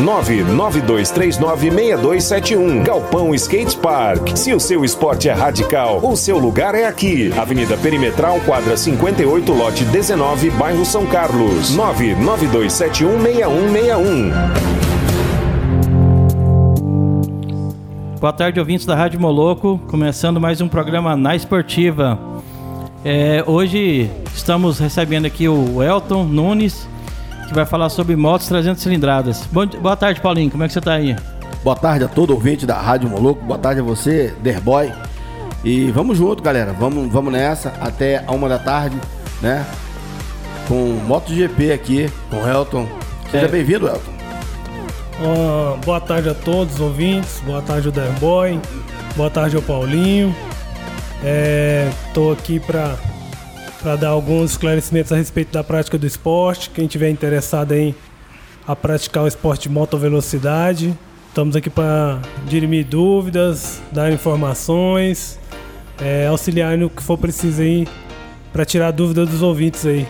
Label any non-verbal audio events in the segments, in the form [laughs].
992396271. Galpão Skate Park. Se o seu esporte é radical, o seu lugar é aqui. Avenida Perimetral, quadra 58, lote 19, bairro São Carlos. 992716161. Boa tarde, ouvintes da Rádio Moloco. Começando mais um programa na Esportiva. É, hoje estamos recebendo aqui o Elton Nunes, que vai falar sobre motos 300 cilindradas. Bom, boa tarde, Paulinho. Como é que você está aí? Boa tarde a todo ouvinte da Rádio Moloco. Boa tarde a você, Derboy. E vamos junto, galera. Vamos, vamos nessa até a uma da tarde, né? Com MotoGP aqui, com o Elton. Seja É. bem-vindo, Elton. Ah, boa tarde a todos os ouvintes, boa tarde ao Derboy, boa tarde ao Paulinho. Estou aqui para dar alguns esclarecimentos a respeito da prática do esporte. Quem tiver interessado em a praticar o esporte de motovelocidade, estamos aqui para dirimir dúvidas, dar informações, é, auxiliar no que for preciso aí para tirar dúvida dos ouvintes aí.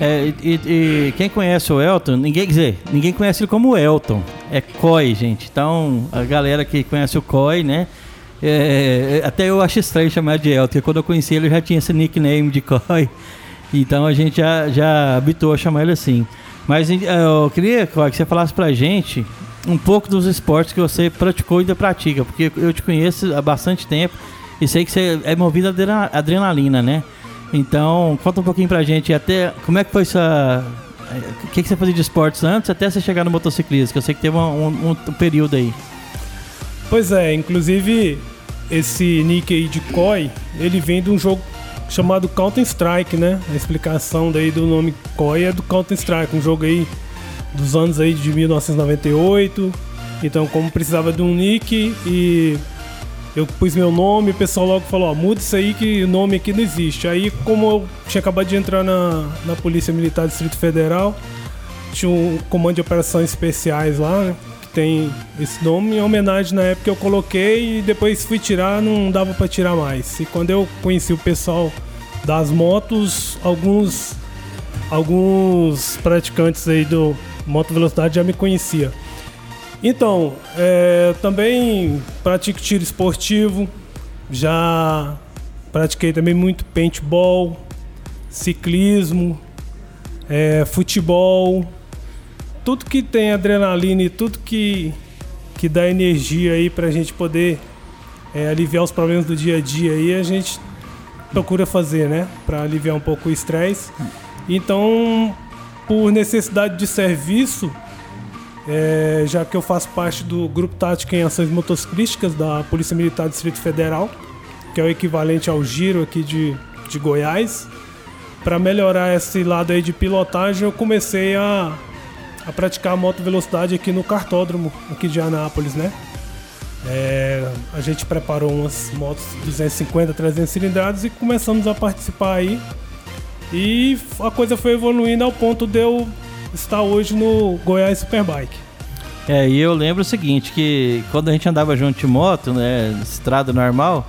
É, e, e quem conhece o Elton, ninguém dizer, ninguém conhece ele como Elton. É Coy, gente. Então, a galera que conhece o Coy, né? É, até eu acho estranho chamar de Elton, porque quando eu conheci ele já tinha esse nickname de Coy. [laughs] Então a gente já, já habitou a chamar ele assim. Mas eh, eu queria, Coy, que você falasse pra gente um pouco dos esportes que você praticou e ainda pratica, porque eu te conheço há bastante tempo e sei que você é movido a adrena- adrenalina, né? Então, conta um pouquinho pra gente até como é que foi essa. O que, que você fazia de esportes antes até você chegar no motociclismo, que eu sei que teve um, um- um período aí. Pois é, inclusive esse nick aí de Koi, ele vem de um jogo chamado Counter Strike, né? A explicação daí do nome Koi é do Counter Strike, um jogo aí dos anos aí de 1998. Então, como precisava de um nick e eu pus meu nome, o pessoal logo falou, ó, muda isso aí que o nome aqui não existe. Aí, como eu tinha acabado de entrar na, na Polícia Militar do Distrito Federal, tinha um comando de operações especiais lá, né? Tem esse nome em homenagem na época que eu coloquei e depois fui tirar, não dava pra tirar mais. E quando eu conheci o pessoal das motos, alguns alguns praticantes aí do moto velocidade já me conhecia. Então, é, também pratico tiro esportivo, já pratiquei também muito paintball, ciclismo, é, futebol, tudo que tem adrenalina e tudo que, que dá energia aí pra gente poder é, aliviar os problemas do dia a dia aí, a gente procura fazer, né? Pra aliviar um pouco o estresse. Então, por necessidade de serviço, é, já que eu faço parte do Grupo Tático em Ações Motociclísticas da Polícia Militar do Distrito Federal, que é o equivalente ao Giro aqui de, de Goiás. Para melhorar esse lado aí de pilotagem, eu comecei a, a praticar moto velocidade aqui no cartódromo, aqui de Anápolis, né? É, a gente preparou umas motos 250, 300 cilindradas e começamos a participar aí. E a coisa foi evoluindo ao ponto de eu estar hoje no Goiás Superbike. É, e eu lembro o seguinte, que quando a gente andava junto de moto, né, estrada normal,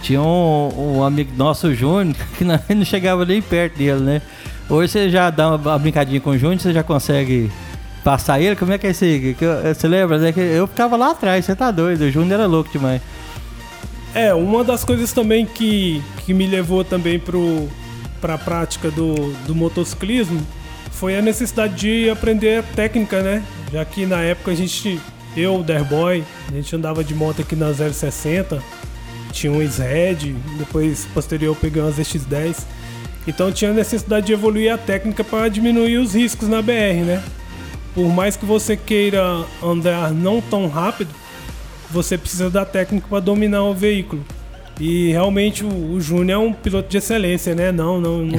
tinha um, um amigo nosso, Júnior, [laughs] que não, não chegava nem perto dele, né? Hoje você já dá uma brincadinha com o Júnior, você já consegue passar ele, como é que é esse... que Você lembra, né? Que eu ficava lá atrás, você tá doido, o Júnior era louco demais. É, uma das coisas também que, que me levou também pro, pra prática do, do motociclismo foi a necessidade de aprender a técnica, né? Já que na época a gente, eu, Derboy, a gente andava de moto aqui na 060, tinha um Red, depois posterior eu peguei umas ZX10. Então tinha necessidade de evoluir a técnica para diminuir os riscos na BR, né? Por mais que você queira andar não tão rápido, você precisa da técnica para dominar o veículo. E realmente o, o Júnior é um piloto de excelência, né? Não, não, não,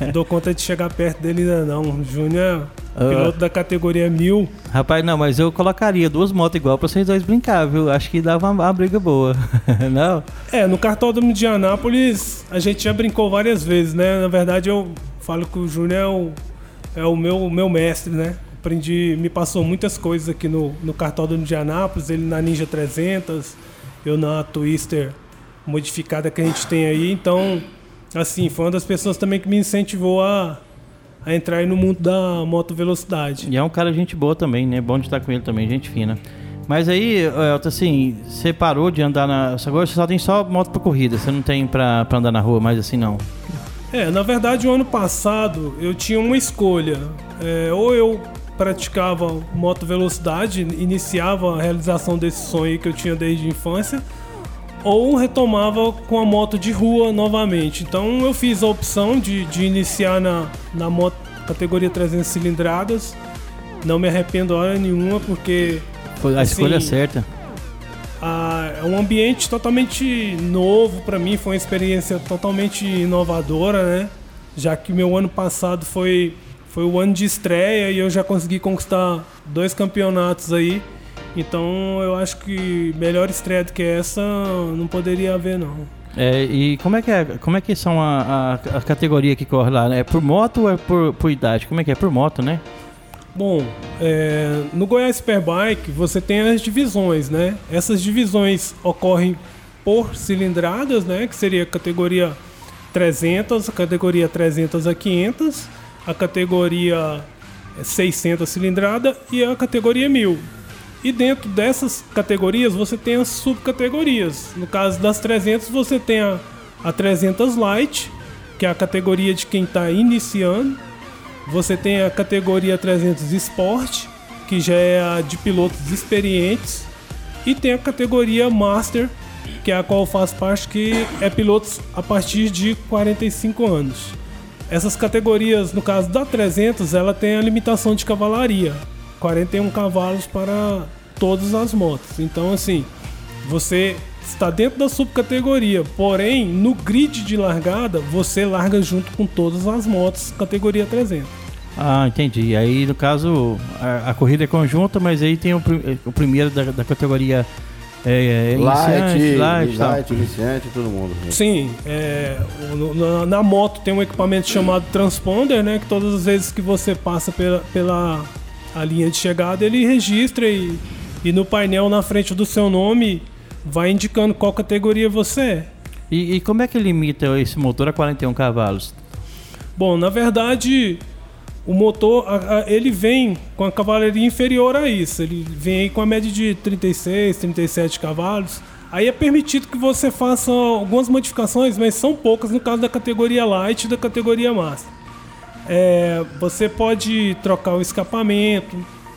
não [laughs] dou conta de chegar perto dele ainda não. O Júnior é piloto da categoria 1000. Rapaz, não, mas eu colocaria duas motos igual pra vocês dois brincar, viu? Acho que dava uma, uma briga boa. [laughs] não? É, no cartódromo de Anápolis a gente já brincou várias vezes, né? Na verdade eu falo que o Júnior é o, é o meu, meu mestre, né? Aprendi, me passou muitas coisas aqui no, no cartódromo de Anápolis, ele na Ninja 300, eu na Twister modificada que a gente tem aí. Então, assim, foi uma das pessoas também que me incentivou a, a entrar aí no mundo da moto velocidade. E é um cara gente boa também, né? Bom de estar com ele também, gente fina. Mas aí, Elton, assim, você parou de andar na. Agora você só tem só moto pra corrida, você não tem pra, pra andar na rua mais assim, não. É, na verdade, o ano passado eu tinha uma escolha. É, ou eu praticava moto velocidade, iniciava a realização desse sonho que eu tinha desde a infância, ou retomava com a moto de rua novamente. Então eu fiz a opção de, de iniciar na, na moto categoria 300 cilindradas. Não me arrependo hora nenhuma, porque. Foi a assim, escolha certa. é um ambiente totalmente novo para mim, foi uma experiência totalmente inovadora, né? Já que meu ano passado foi, foi o ano de estreia e eu já consegui conquistar dois campeonatos aí. Então eu acho que melhor estreia do que essa não poderia haver não. É, e como é que é, como é que são a, a, a categoria que corre lá? É por moto ou é por, por idade? Como é que é? Por moto, né? Bom, é, no Goiás Superbike você tem as divisões, né? Essas divisões ocorrem por cilindradas, né? Que seria a categoria 300, a categoria 300 a 500, a categoria 600 cilindrada e a categoria 1000. E dentro dessas categorias você tem as subcategorias. No caso das 300 você tem a, a 300 Light, que é a categoria de quem está iniciando. Você tem a categoria 300 Sport, que já é a de pilotos experientes. E tem a categoria Master, que é a qual faz parte, que é pilotos a partir de 45 anos. Essas categorias, no caso da 300, ela tem a limitação de cavalaria. 41 cavalos para todas as motos. Então, assim, você está dentro da subcategoria, porém, no grid de largada, você larga junto com todas as motos categoria 300. Ah, entendi. Aí, no caso, a, a corrida é conjunta, mas aí tem o, o primeiro da, da categoria é, é, light, iniciante, light, light iniciante, todo mundo. Sim, é, na, na, moto tem um equipamento chamado transponder, né? Que todas as vezes que você passa pela, pela a linha de chegada, ele registra e, e no painel na frente do seu nome vai indicando qual categoria você é. E, e como é que limita esse motor a 41 cavalos? Bom, na verdade, o motor a, a, ele vem com a cavalaria inferior a isso. Ele vem com a média de 36, 37 cavalos. Aí é permitido que você faça algumas modificações, mas são poucas no caso da categoria Light e da categoria Master. É, você pode trocar o escapamento,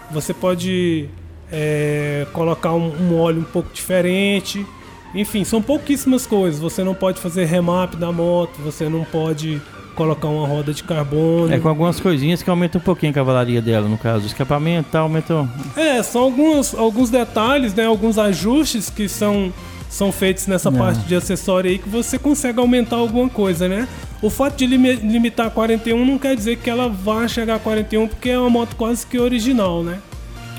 você pode é, colocar um, um, óleo um pouco diferente. Enfim, são pouquíssimas coisas. Você não pode fazer remap da moto, você não pode colocar uma roda de carbono. É com algumas coisinhas que aumenta um pouquinho a cavalaria dela, no caso. O escapamento tá, aumenta. É, são alguns, alguns detalhes, né? Alguns ajustes que são são feitos nessa não. parte de acessório aí que você consegue aumentar alguma coisa, né? O fato de limitar a 41 não quer dizer que ela vá chegar a 41 porque é uma moto quase que original, né?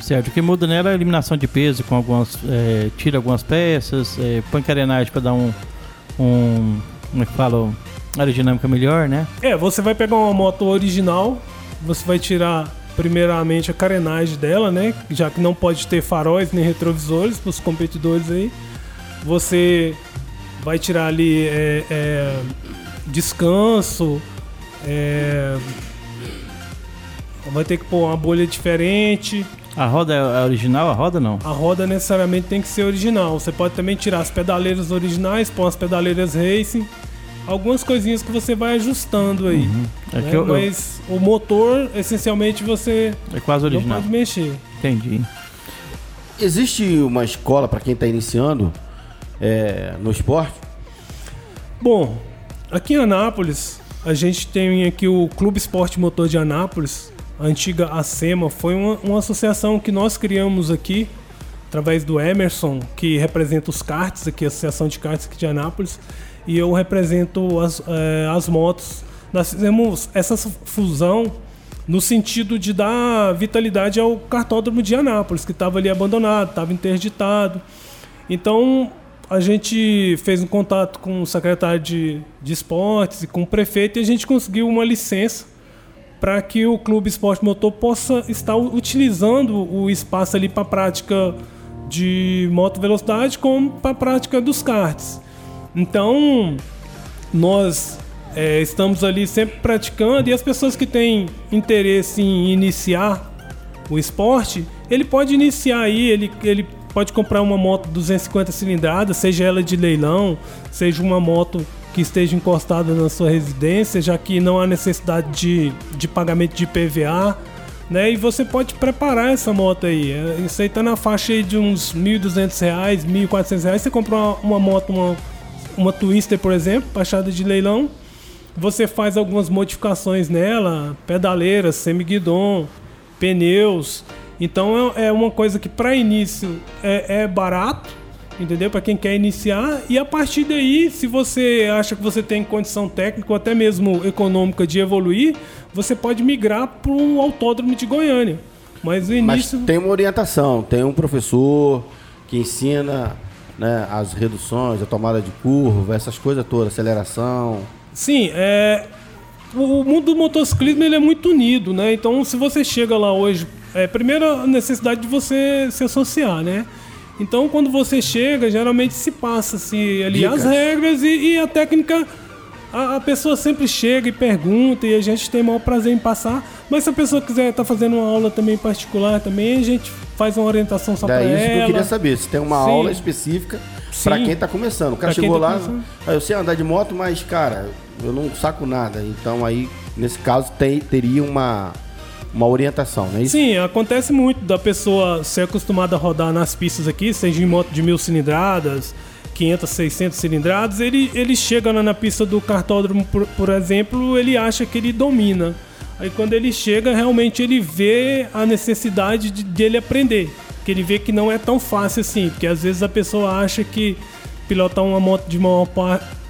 Certo, o que muda nela é a eliminação de peso com algumas. É, tira algumas peças, é, põe carenagem para dar um. um. como é que fala? Aerodinâmica melhor, né? É, você vai pegar uma moto original, você vai tirar primeiramente a carenagem dela, né? Já que não pode ter faróis nem retrovisores para os competidores aí. Você vai tirar ali é, é, descanso, é, vai ter que pôr uma bolha diferente. A roda é original, a roda não? A roda necessariamente tem que ser original. Você pode também tirar as pedaleiras originais, pôr as pedaleiras racing. Algumas coisinhas que você vai ajustando aí. Uhum. É né? eu, Mas eu... o motor, essencialmente, você é quase original. não pode mexer. Entendi. Existe uma escola para quem está iniciando é, no esporte? Bom, aqui em Anápolis, a gente tem aqui o Clube Esporte Motor de Anápolis, a antiga ACEMA, foi uma, uma associação que nós criamos aqui através do Emerson, que representa os karts aqui, a Associação de Karts aqui de Anápolis, e eu represento as, é, as motos. Nós fizemos essa fusão no sentido de dar vitalidade ao cartódromo de Anápolis, que estava ali abandonado, estava interditado. Então, a gente fez um contato com o secretário de, de esportes e com o prefeito e a gente conseguiu uma licença para que o Clube Esporte Motor possa estar utilizando o espaço ali para prática de moto velocidade como para prática dos karts. Então, nós é, estamos ali sempre praticando e as pessoas que têm interesse em iniciar o esporte, ele pode iniciar aí, ele, ele pode comprar uma moto 250 cilindradas, seja ela de leilão, seja uma moto que esteja encostada na sua residência, já que não há necessidade de, de pagamento de PVA. Né? E você pode preparar essa moto aí. É, isso aí tá na faixa aí de uns R$ 1.200, R$ 1.400. Você compra uma, uma moto, uma, uma Twister, por exemplo, baixada de leilão. Você faz algumas modificações nela, pedaleiras, semi-guidon, pneus. Então é, é uma coisa que para início é, é barato, entendeu? Para quem quer iniciar. E a partir daí, se você acha que você tem condição técnica ou até mesmo econômica de evoluir, você pode migrar para um autódromo de Goiânia. Mas o início. Mas tem uma orientação, tem um professor que ensina né, as reduções, a tomada de curva, essas coisas todas, aceleração. Sim, é. O mundo do motociclismo ele é muito unido, né? Então, se você chega lá hoje, é, primeiro a necessidade de você se associar, né? Então, quando você chega, geralmente se passa assim, ali Dicas. as regras e, e a técnica. A, a, pessoa sempre chega e pergunta e a gente tem o maior prazer em passar. Mas se a pessoa quiser estar tá fazendo uma aula também particular, também a gente faz uma orientação só para ela. É isso que eu queria saber. Se tem uma Sim. aula específica para quem está começando. O cara pra chegou tá lá, ah, eu sei andar de moto, mas cara, eu não saco nada. Então aí, nesse caso, tem, teria uma uma orientação, não é isso? Sim, acontece muito da pessoa ser acostumada a rodar nas pistas aqui, seja em moto de mil cilindradas, 500, 600 cilindradas, ele, ele chega na, na pista do cartódromo, por, por exemplo, ele acha que ele domina. Aí quando ele chega, realmente ele vê a necessidade de, dele aprender. Que ele vê que não é tão fácil assim, porque às vezes a pessoa acha que pilotar uma moto de maior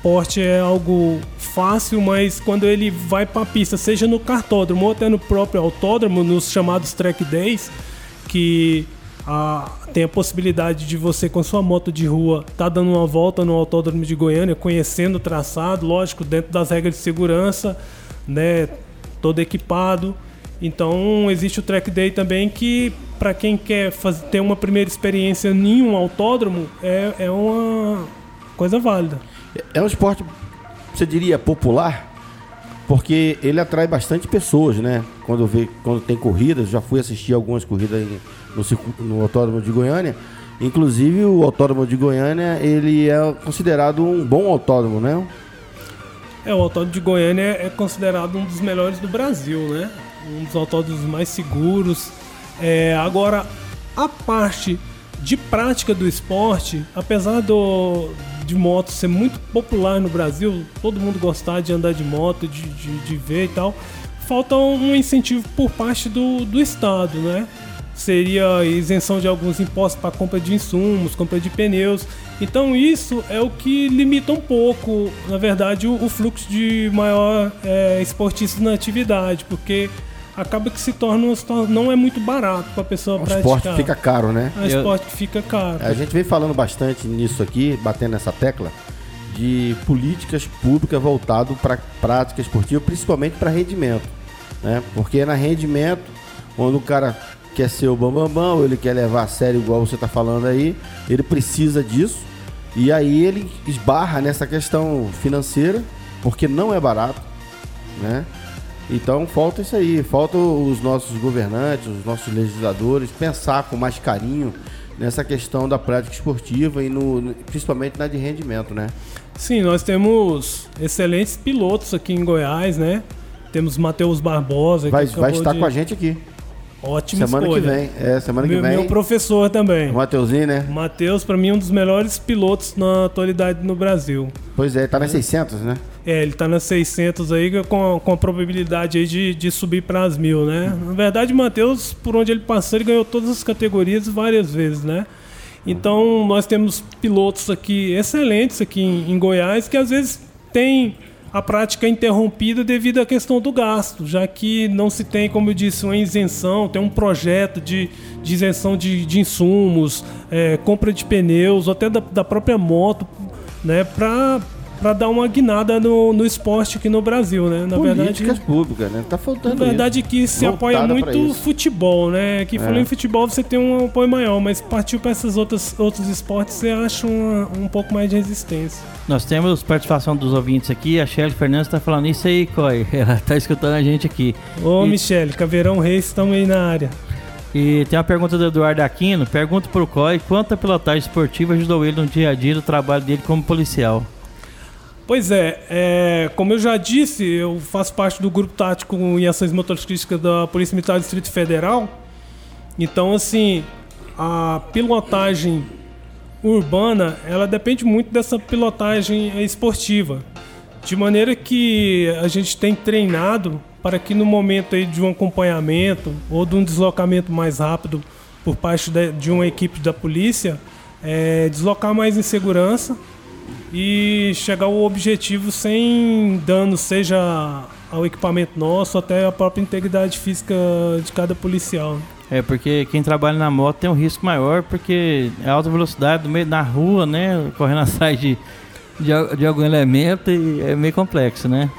porte é algo fácil, mas quando ele vai para a pista, seja no cartódromo ou até no próprio autódromo, nos chamados track days, que a, tem a possibilidade de você com sua moto de rua tá dando uma volta no autódromo de Goiânia, conhecendo o traçado, lógico, dentro das regras de segurança, né, todo equipado. Então existe o track day também que para quem quer fazer, ter uma primeira experiência em um autódromo é, é uma coisa válida. É um esporte, você diria, popular, porque ele atrai bastante pessoas, né? Quando, vê, quando tem corridas, já fui assistir algumas corridas no, no Autódromo de Goiânia. Inclusive o Autódromo de Goiânia, ele é considerado um bom autódromo, né? É, o Autódromo de Goiânia é considerado um dos melhores do Brasil, né? Um dos autódromos mais seguros. É, agora, a parte de prática do esporte, apesar do, de moto ser muito popular no Brasil, todo mundo gostar de andar de moto, de, de, de ver e tal, falta um incentivo por parte do, do Estado, né? Seria isenção de alguns impostos para compra de insumos, compra de pneus. Então isso é o que limita um pouco, na verdade, o, o fluxo de maior é, esportista na atividade, porque acaba que se torna não é muito barato para a pessoa o praticar. O esporte fica caro, né? O esporte fica caro. A gente vem falando bastante nisso aqui, batendo nessa tecla de políticas públicas voltado para prática esportiva, principalmente para rendimento, né? Porque é na rendimento, quando o cara quer ser o bambambam, bam, bam, ou ele quer levar a sério igual você está falando aí, ele precisa disso. E aí ele esbarra nessa questão financeira, porque não é barato, né? Então falta isso aí, falta os nossos governantes, os nossos legisladores pensar com mais carinho nessa questão da prática esportiva e no, principalmente na de rendimento, né? Sim, nós temos excelentes pilotos aqui em Goiás, né? Temos Matheus Barbosa. Vai, vai estar de... com a gente aqui. Ótima semana escolha. que vem. É, semana Meu, que vem. meu professor também. O Mateuzinho, né? O Matheus, pra mim, é um dos melhores pilotos na atualidade no Brasil. Pois é, tá nas 600, né? É, ele tá nas 600 aí com, com a probabilidade aí de, de subir para as mil, né? Na verdade, o Matheus, por onde ele passou, ele ganhou todas as categorias várias vezes, né? Então, nós temos pilotos aqui excelentes aqui em, em Goiás que às vezes tem a prática interrompida devido à questão do gasto, já que não se tem, como eu disse, uma isenção, tem um projeto de, de isenção de, de insumos, é, compra de pneus, até da, da própria moto, né, para para dar uma guinada no, no esporte aqui no Brasil, né? Na Políticas verdade, públicas, né? Tá faltando na verdade isso. que se Voltada apoia muito futebol, né? Que falando É. em futebol você tem um apoio maior, mas partiu para esses outros, outros esportes você acha uma- um pouco mais de resistência. Nós temos participação dos ouvintes aqui. A Shelly Fernandes tá falando isso aí, Coy. [laughs] Ela tá escutando a gente aqui. Ô, E- Michele, Caveirão Reis, estamos aí na área. E tem uma pergunta do Eduardo Aquino. Pergunta pro Coy quanto a pilotagem esportiva ajudou ele no dia a dia do trabalho dele como policial. Pois é, é, como eu já disse, eu faço parte do grupo tático em ações motociclísticas da Polícia Militar do Distrito Federal. Então, assim, a pilotagem urbana, ela depende muito dessa pilotagem esportiva. De maneira que a gente tem treinado para que no momento aí de um acompanhamento ou de um deslocamento mais rápido por parte de, uma equipe da polícia, é, deslocar mais em segurança e chegar ao objetivo sem dano, seja ao equipamento nosso, até a própria integridade física de cada policial. É porque quem trabalha na moto tem um risco maior porque é alta velocidade no meio da rua, né? Correndo [laughs] atrás de, de, de algum elemento e é meio complexo, né?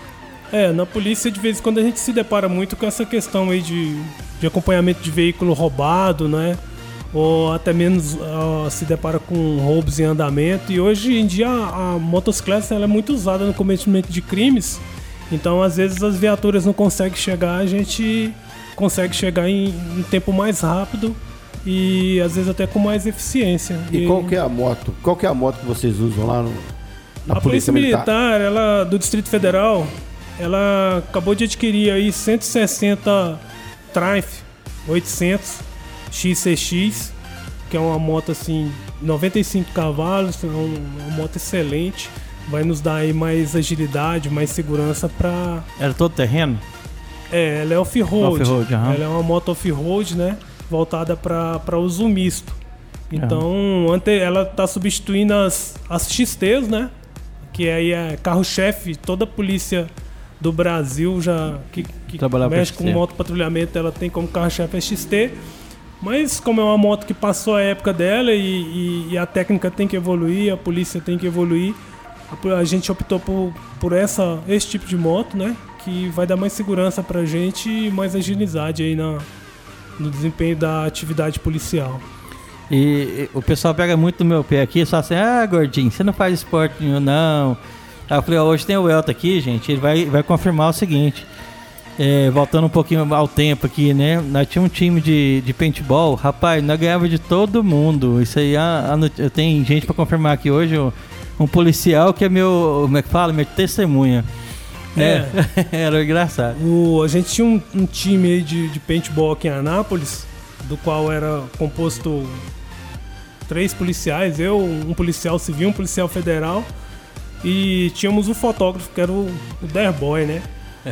É, na polícia de vez em quando a gente se depara muito com essa questão aí de, de acompanhamento de veículo roubado, né? Ou até menos ah, se depara com roubos em andamento. E hoje em dia a, a motocicleta ela é muito usada no cometimento de crimes. Então às vezes as viaturas não conseguem chegar, a gente consegue chegar em um tempo mais rápido e às vezes até com mais eficiência. E qual que é a moto? Qual que é a moto que vocês usam lá no, na a Polícia Militar, ela do Distrito Federal, ela acabou de adquirir aí 160 Triumph 800 XCX, que é uma moto assim 95 cavalos, é um- uma moto excelente, vai nos dar aí mais agilidade, mais segurança para Era todo terreno? é, ela é off-road. Aham. Ela é uma moto off-road, né? Voltada para uso misto. Então, ante, ela tá substituindo as, as XTs, né? Que aí é carro-chefe, toda a polícia do Brasil já que, que mexe com moto patrulhamento, ela tem como carro-chefe a XT. Mas como é uma moto que passou a época dela e, e- e a técnica tem que evoluir, a polícia tem que evoluir, a, a gente optou por, por essa, esse tipo de moto, né? Que vai dar mais segurança pra gente e mais agilidade aí na, no desempenho da atividade policial. E, e o pessoal pega muito no meu pé aqui fala assim: Ah, gordinho, você não faz esporte nenhum, não. Eu falei: Hoje tem o Elton aqui, gente. Ele vai, vai confirmar o seguinte. É, voltando um pouquinho ao tempo aqui, né? Nós tínhamos um time de, de paintball, rapaz, nós ganhava de todo mundo. Isso aí, a, a not- tem gente pra confirmar aqui hoje, um, policial que é meu, como é que fala? Meu testemunha. É. [laughs] Era engraçado. O, a gente tinha um, um time aí de, de paintball aqui em Anápolis, do qual era composto três policiais, eu, um policial civil, um policial federal, e tínhamos um fotógrafo que era o, o Derboy, né?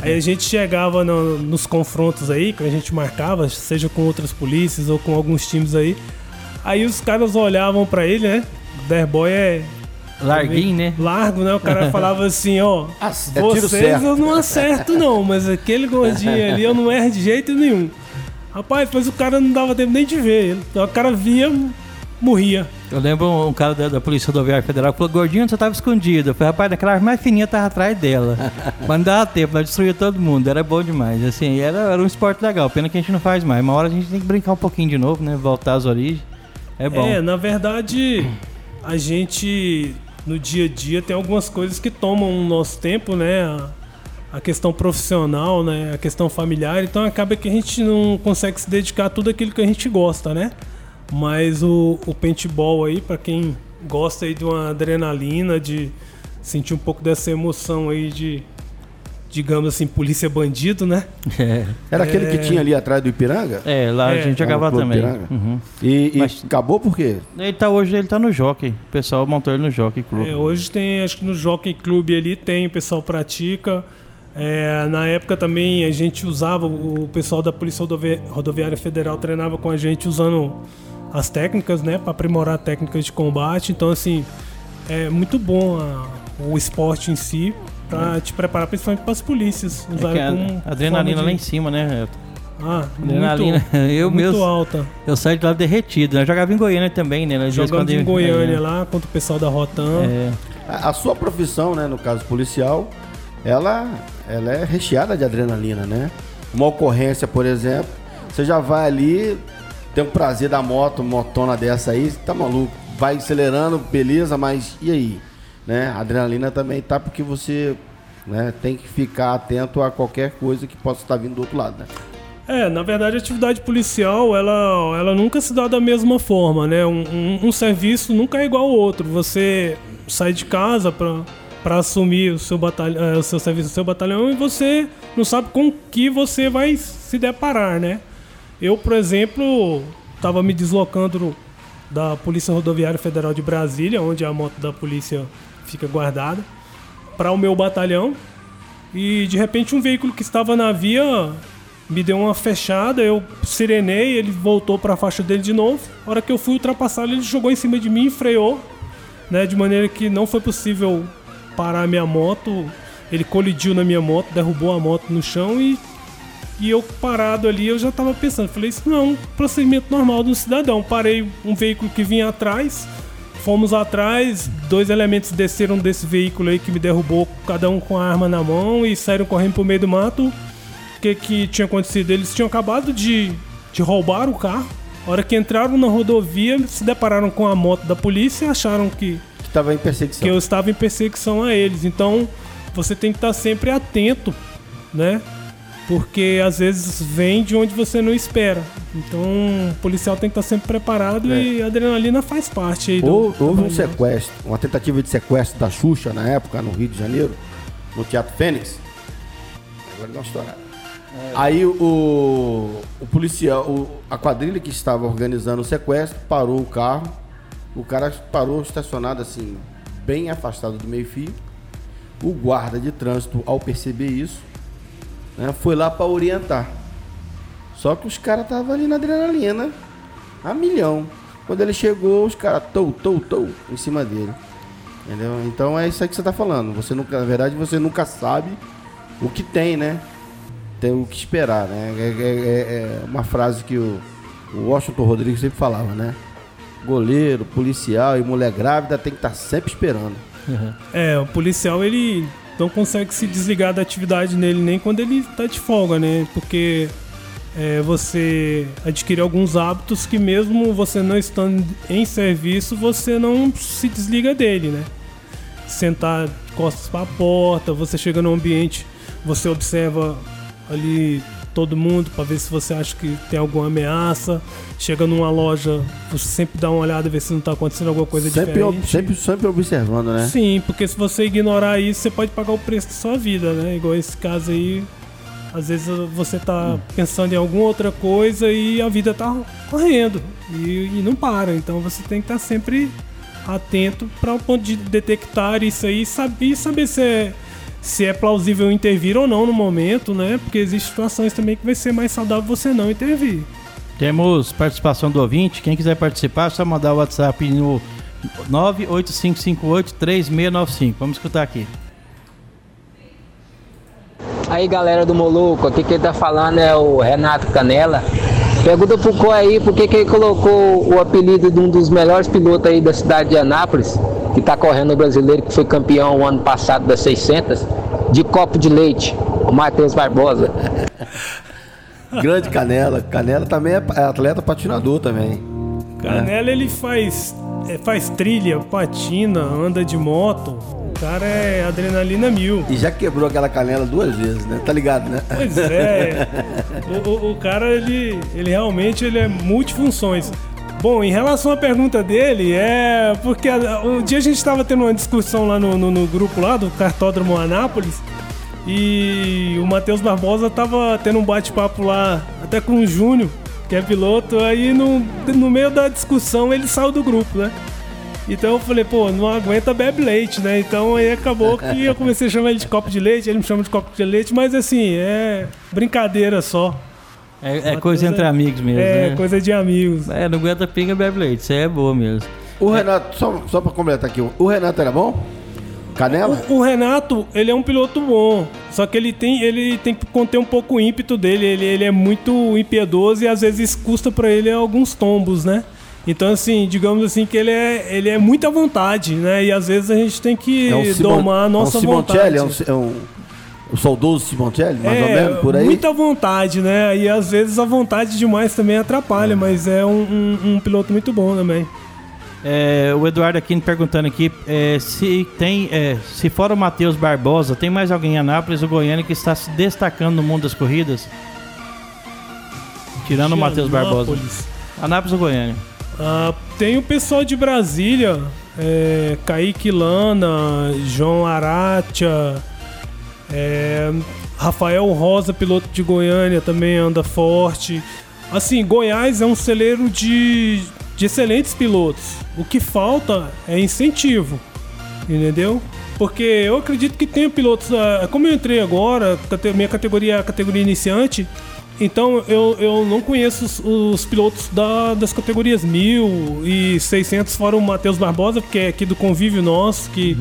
Aí a gente chegava no- nos confrontos aí, que a gente marcava, seja com outras polícias ou com alguns times aí. Aí os caras olhavam pra ele, né? O Derboy é Larguinho, né? largo, né? O cara [laughs] falava assim, ó. Ah, é Vocês eu não acerto, não, mas aquele gordinho ali eu não erro de jeito nenhum. Rapaz, depois o cara não dava tempo nem de ver. O cara via, morria. Eu lembro um cara da, da Polícia Rodoviária Federal que falou, gordinho, você tava escondido. Eu falei, rapaz, daquela árvore mais fininha tava atrás dela. [laughs] Mas não dava tempo, nós destruía todo mundo, era bom demais. Assim, era, era um esporte legal, pena que a gente não faz mais. Uma hora a gente tem que brincar um pouquinho de novo, né? Voltar às origens. É bom. É, na verdade, a gente no dia a dia tem algumas coisas que tomam o nosso tempo, né? A, a questão profissional, né? A questão familiar, então acaba que a gente não consegue se dedicar a tudo aquilo que a gente gosta, né? Mas o, o paintball aí, pra quem gosta aí de uma adrenalina, de sentir um pouco dessa emoção aí de digamos assim, polícia bandido, né? É, Era aquele que tinha ali atrás do Ipiranga? é lá É, a gente jogava também. Uhum. E, e Mas- acabou por quê? Ele tá hoje, ele tá no Jockey. O pessoal montou ele no Jockey Club. É, hoje tem, acho que no Jockey Club ali tem, o pessoal pratica. É, na época também a gente usava, o pessoal da Polícia Rodovi- Rodoviária Federal treinava com a gente usando as técnicas, né, para aprimorar técnicas de combate. Então, assim, é muito bom a- o esporte em si para te preparar principalmente para as polícias. É usarem que a como adrenalina forma lá de- em cima, né? Ah, Adrenalina. muito, [laughs] Eu muito mesmo- alta. Eu saí de lá derretido. né? Eu jogava em Goiânia também, né? Às Jogando em Goiânia é, lá contra o pessoal da Rotan. É, A, a sua profissão, né, no caso policial, ela, ela é recheada de adrenalina, né? Uma ocorrência, por exemplo, você já vai ali, tem o prazer da moto, motona dessa aí, tá maluco, vai acelerando, beleza, mas e aí? Né? A adrenalina também tá porque você né, tem que ficar atento a qualquer coisa que possa estar vindo do outro lado, né? É, na verdade a atividade policial, ela, ela nunca se dá da mesma forma, né? Um, um- um serviço nunca é igual ao outro. Você sai de casa pra, pra assumir o seu, batalhão, eh, o seu serviço no seu batalhão e você não sabe com que você vai se deparar, né? Eu, por exemplo, estava me deslocando da Polícia Rodoviária Federal de Brasília, onde a moto da polícia fica guardada, para o meu batalhão. E de repente um veículo que estava na via me deu uma fechada, eu sirenei, ele voltou para a faixa dele de novo. A hora que eu fui ultrapassá-lo, ele jogou em cima de mim e freou, né, de maneira que não foi possível parar a minha moto. Ele colidiu na minha moto, derrubou a moto no chão e e eu parado ali, eu já tava pensando, falei, isso não é um procedimento normal um cidadão. Parei um veículo que vinha atrás, fomos atrás, dois elementos desceram desse veículo aí que me derrubou, cada um com a arma na mão e saíram correndo pro meio do mato. O que que tinha acontecido? Eles tinham acabado de, de roubar o carro. A hora que entraram na rodovia, se depararam com a moto da polícia e acharam que Que tava em perseguição. que eu estava em perseguição a eles. Então, você tem que estar sempre atento, né? Porque às vezes vem de onde você não espera. Então, o policial tem que estar sempre preparado É. e a adrenalina faz parte aí do. Hou- Houve um sequestro, uma tentativa de sequestro da Xuxa na época, no Rio de Janeiro, no Teatro Fênix. Agora dá uma estourada. Aí o, o policial, o- a quadrilha que estava organizando o sequestro parou o carro. O cara parou estacionado assim, bem afastado do meio-fio. O guarda de trânsito, ao perceber isso, né, foi lá para orientar. Só que os caras estavam ali na adrenalina, a milhão. Quando ele chegou, os caras tou, tou, tou em cima dele. Entendeu? Então é isso aí que você tá falando. Você nunca, na verdade, você nunca sabe o que tem, né? Tem o que esperar, né? É, é- é- é uma frase que o, o Washington Rodrigues sempre falava, né? Goleiro, policial e mulher grávida tem que estar sempre esperando. É, o policial ele não consegue se desligar da atividade nele nem quando ele tá de folga, né? Porque é, você adquire alguns hábitos que mesmo você não estando em serviço, você não se desliga dele, né? Sentar costas para a porta, você chega no ambiente, você observa ali todo mundo para ver se você acha que tem alguma ameaça. Chega numa loja, você sempre dá uma olhada ver se não tá acontecendo alguma coisa Sempre, diferente. sempre, sempre observando, né? Sim, porque se você ignorar isso, você pode pagar o preço da sua vida, né? Igual esse caso aí. Às vezes você tá pensando em alguma outra coisa e a vida tá correndo e, e não para. Então você tem que estar sempre atento para o ponto de detectar isso aí e saber, saber se, é, se é plausível intervir ou não no momento, né? Porque existem situações também que vai ser mais saudável você não intervir. Temos participação do ouvinte. Quem quiser participar, é só mandar o WhatsApp no 985583695. Vamos escutar aqui. Aí galera do Moluco, aqui quem tá falando é o Renato Canela. Pergunta pro Coi aí por que que ele colocou o apelido de um dos melhores pilotos aí da cidade de Anápolis, que tá correndo o brasileiro, que foi campeão o ano passado das 600, de copo de leite, o Matheus Barbosa. [laughs] Grande Canela. Canela também é é atleta patinador também. Canela ele faz, é, faz trilha, patina, anda de moto. O cara é adrenalina mil. E já quebrou aquela canela duas vezes, né? Tá ligado, né? Pois é. [laughs] o, o- o cara, ele, ele realmente ele é multifunções. Bom, em relação à pergunta dele, é porque a- um dia a gente estava tendo uma discussão lá no, no- no grupo lá do Cartódromo Anápolis E o Matheus Barbosa tava tendo um bate-papo lá, até com o Júnior, que é piloto. Aí no, no meio da discussão ele saiu do grupo, né? Então eu falei, pô, não aguenta bebe leite, né? Então aí acabou que eu comecei a chamar ele de copo de leite, ele me chama de copo de leite, mas assim, é brincadeira só. É, é coisa entre amigos mesmo, É, né? coisa de amigos. É, não aguenta pinga, bebe leite. Isso aí é boa mesmo. O Renato, só, só pra completar aqui, o Renato era bom? Canela? O, o Renato, ele é um piloto bom, só que ele tem, ele tem que conter um pouco o ímpeto dele. Ele, ele é muito impiedoso e às vezes custa pra ele alguns tombos, né? Então, assim, digamos assim que ele é, ele é muita vontade, né? E às vezes a gente tem que Simon- domar a nossa é um vontade. é um, é um, o saudoso Simoncelli, mais É, ou menos, por aí? Muita vontade, né? E às vezes a vontade demais também atrapalha, mas é um, um- um piloto muito bom também. É, o Eduardo aqui perguntando aqui é, se tem, é, se fora o Matheus Barbosa, tem mais alguém em Anápolis ou Goiânia que está se destacando no mundo das corridas? Tirando o Matheus Barbosa. Anápolis. Anápolis ou Goiânia? Ah, tem o pessoal de Brasília, é, Kaique Lana, João Aratia, é, Rafael Rosa, piloto de Goiânia, também anda forte. Assim, Goiás é um celeiro de, de excelentes pilotos. O que falta é incentivo, entendeu? Porque eu acredito que tem pilotos. ah, Como eu entrei agora, minha categoria é a categoria iniciante, então eu, eu não conheço os, os pilotos da- das categorias 1000 e 600, fora o Matheus Barbosa, que é aqui do convívio nosso, que,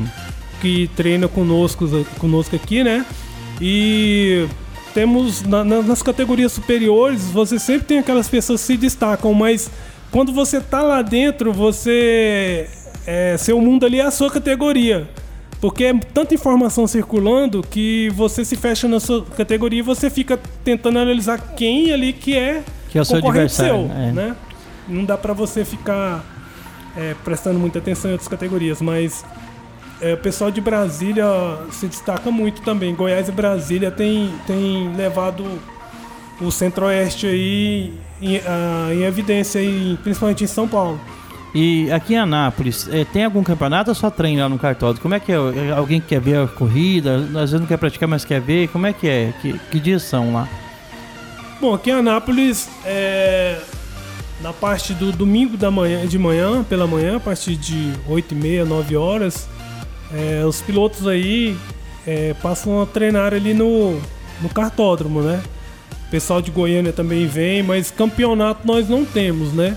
que treina conosco, conosco aqui, né? E temos na- na- nas categorias superiores, você sempre tem aquelas pessoas que se destacam, mas quando você tá lá dentro, você. É, seu mundo ali é a sua categoria. Porque é tanta informação circulando que você se fecha na sua categoria e você fica tentando analisar quem ali que é, Que é o seu adversário, seu, é. né? Não dá pra você ficar é, prestando muita atenção em outras categorias, mas é, o pessoal de Brasília se destaca muito também. Goiás e Brasília tem, tem levado o Centro-Oeste aí em, ah, em evidência, aí, principalmente em São Paulo. E aqui em Anápolis, é, tem algum campeonato ou só treina lá no cartódromo? Como é que é? É Alguém que quer ver a corrida? Às vezes não quer praticar, mas quer ver? Como é que é? Que, que dias são lá? Bom, aqui em Anápolis, é, na parte do domingo da manhã, de manhã, pela manhã, a partir de 8 e meia, 9 horas, é, os pilotos aí é, passam a treinar ali no, no cartódromo, né? O pessoal de Goiânia também vem, mas campeonato nós não temos, né?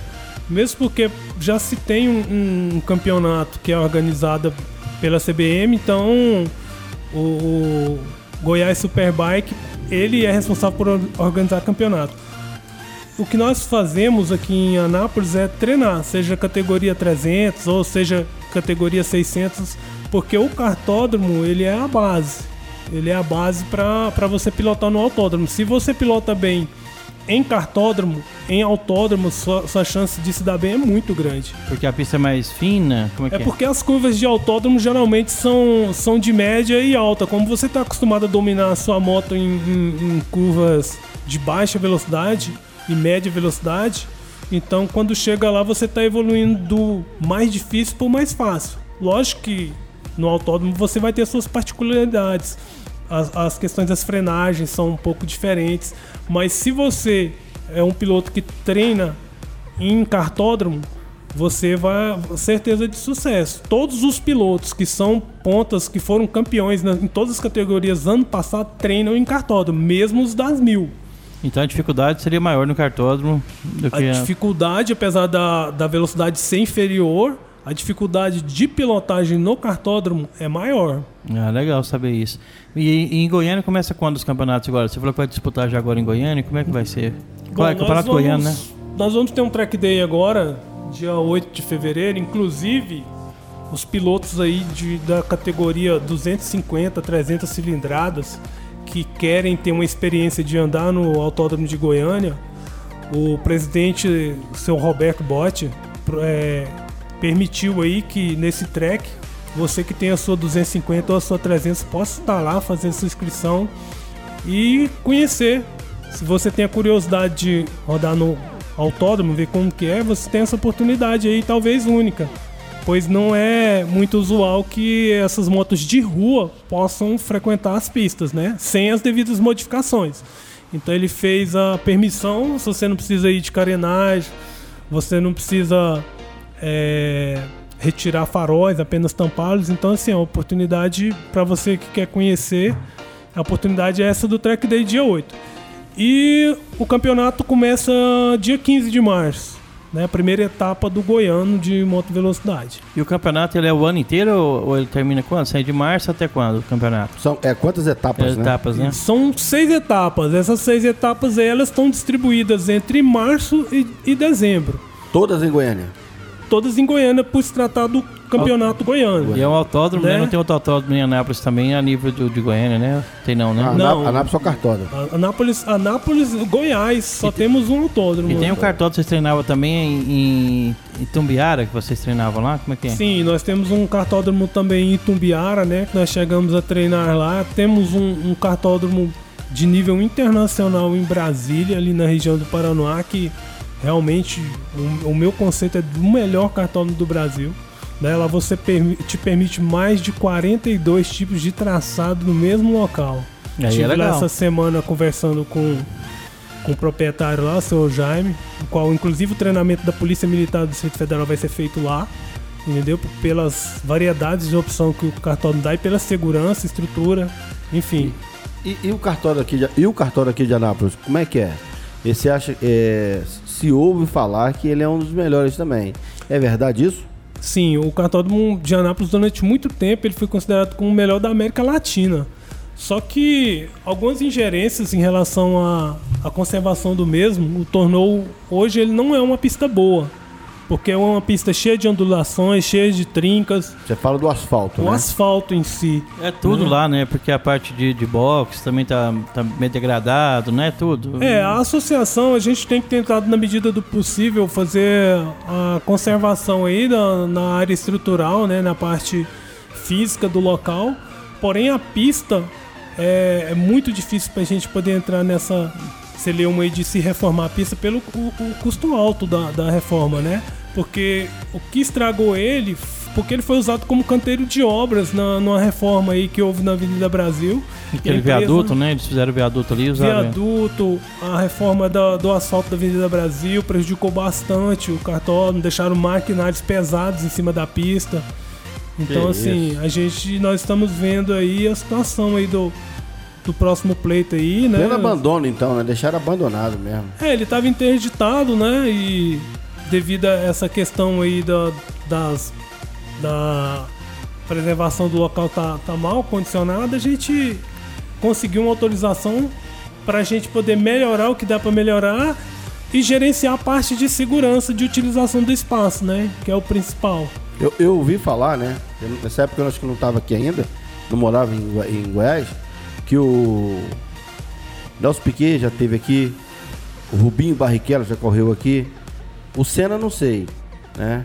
Mesmo porque já se tem um, um campeonato que é organizado pela CBM, então o, o Goiás Superbike ele é responsável por or- organizar campeonato. O que nós fazemos aqui em Anápolis é treinar, seja categoria 300 ou seja categoria 600, porque o cartódromo ele é a base. Ele é a base para você pilotar no autódromo. Se você pilota bem em cartódromo, em autódromo, sua, sua chance de se dar bem é muito grande. Porque a pista é mais fina? Como é que É é? porque as curvas de autódromo geralmente são, são de média e alta. Como você está acostumado a dominar a sua moto em, em- em curvas de baixa velocidade e média velocidade, então quando chega lá você está evoluindo do mais difícil para o mais fácil. Lógico que no autódromo você vai ter suas particularidades. As, as questões das frenagens são um pouco diferentes. Mas se você é um piloto que treina em cartódromo, você vai certeza de sucesso. Todos os pilotos que são pontas, que foram campeões em todas as categorias ano passado, treinam em cartódromo, mesmo os das mil. Então a dificuldade seria maior no cartódromo do A que a... dificuldade, apesar da, da velocidade ser inferior, a dificuldade de pilotagem no cartódromo é maior. Ah, legal saber isso. E, e em Goiânia começa quando os campeonatos agora? Você falou que vai disputar já agora em Goiânia, como é que vai ser? Qual é? Bom, Campeonato nós Goiano, né? vamos- Nós vamos ter um track day agora, dia 8 de fevereiro. Inclusive, os pilotos aí de, da categoria 250, 300 cilindradas que querem ter uma experiência de andar no autódromo de Goiânia, o presidente, o seu Roberto Botti, é, permitiu aí que nesse track você que tem a sua 250 ou a sua 300 possa estar lá fazendo sua inscrição e conhecer. Se você tem a curiosidade de rodar no autódromo, ver como que é, você tem essa oportunidade aí, talvez única. pois não é muito usual que essas motos de rua possam frequentar as pistas, né? Sem as devidas modificações. Então ele fez a permissão, se você não precisa ir de carenagem, você não precisa é, retirar faróis, apenas tampá-los. Então, assim, é uma oportunidade para você que quer conhecer. A oportunidade é essa do Track Day dia 8. E o campeonato começa dia 15 de março. Né, a primeira etapa do Goiano de moto velocidade. E o campeonato ele é o ano inteiro ou, ou ele termina quando? Sai de março até quando o campeonato? São é, quantas etapas, É, né? etapas, né? São seis etapas. Essas seis etapas elas estão distribuídas entre março e, e dezembro. Todas em Goiânia. Todas em Goiânia por se tratar do campeonato goiano. E é um autódromo, né? Né? Não tem outro autódromo em Anápolis também a nível de, de Goiânia, né? Tem não, né? A Não. Aná- Anápolis só cartódromo. Anápolis, Anápolis, Goiás, só temos um autódromo. E tem um cartódromo que vocês treinavam também em, em, em Tumbiara, que vocês treinavam lá? Como é que é? Sim, nós temos um cartódromo também em Itumbiara, né? Que nós chegamos a treinar lá. Temos um, um cartódromo de nível internacional em Brasília, ali na região do Paranoá, que realmente o, o meu conceito é do melhor cartódromo do Brasil. Né? Lá você permi- te permite mais de 42 tipos de traçado no mesmo local. Aí é Estive legal. essa semana conversando com, com o proprietário lá, o senhor Jaime, o qual inclusive o treinamento da Polícia Militar do Distrito Federal vai ser feito lá, entendeu? Pelas variedades de opção que o cartódromo dá e pela segurança, estrutura, enfim. E, e o cartório aqui de, e o cartório aqui de Anápolis, como é que é? E você acha é, se ouve falar que ele é um dos melhores também? É verdade isso? Sim, o cartódromo de Anápolis durante muito tempo ele foi considerado como o melhor da América Latina. Só que algumas ingerências em relação à, à conservação do mesmo o tornou hoje ele não é uma pista boa, porque é uma pista cheia de ondulações, cheia de trincas, Você fala do asfalto, o né? asfalto em si. É tudo lá, né? Porque a parte de, de box também tá, tá meio degradado, né? Tudo. É, a associação a gente tem que tentar, na medida do possível, fazer a conservação aí na, na área estrutural, né, na parte física do local. Porém, a pista é, é muito difícil para a gente poder entrar nessa celeuma aí de se reformar a pista pelo o, o custo alto da, da reforma, né? Porque o que estragou ele, porque ele foi usado como canteiro de obras na, numa reforma aí que houve na Avenida Brasil. Aquele E empresa- viaduto, né? Eles fizeram o viaduto ali usaram. viaduto, a reforma da- do asfalto da Avenida Brasil prejudicou bastante o cartódromo, deixaram maquinários pesados em cima da pista. Então, Que assim, a gente, nós estamos vendo aí a situação aí do, do próximo pleito aí, né? Pleno abandono, então, né? Deixaram abandonado mesmo. É, ele estava interditado, né? E devido a essa questão aí da, das, da preservação do local tá, tá mal condicionada, a gente conseguiu uma autorização para a gente poder melhorar o que dá para melhorar e gerenciar a parte de segurança de utilização do espaço, né? Que é o principal. Eu, eu ouvi falar, né? eu- Nessa época eu acho que não estava aqui ainda, não morava em, em Goiás, que o Nelson Piquet já teve aqui, o Rubinho Barrichello já correu aqui, o Senna não sei, né?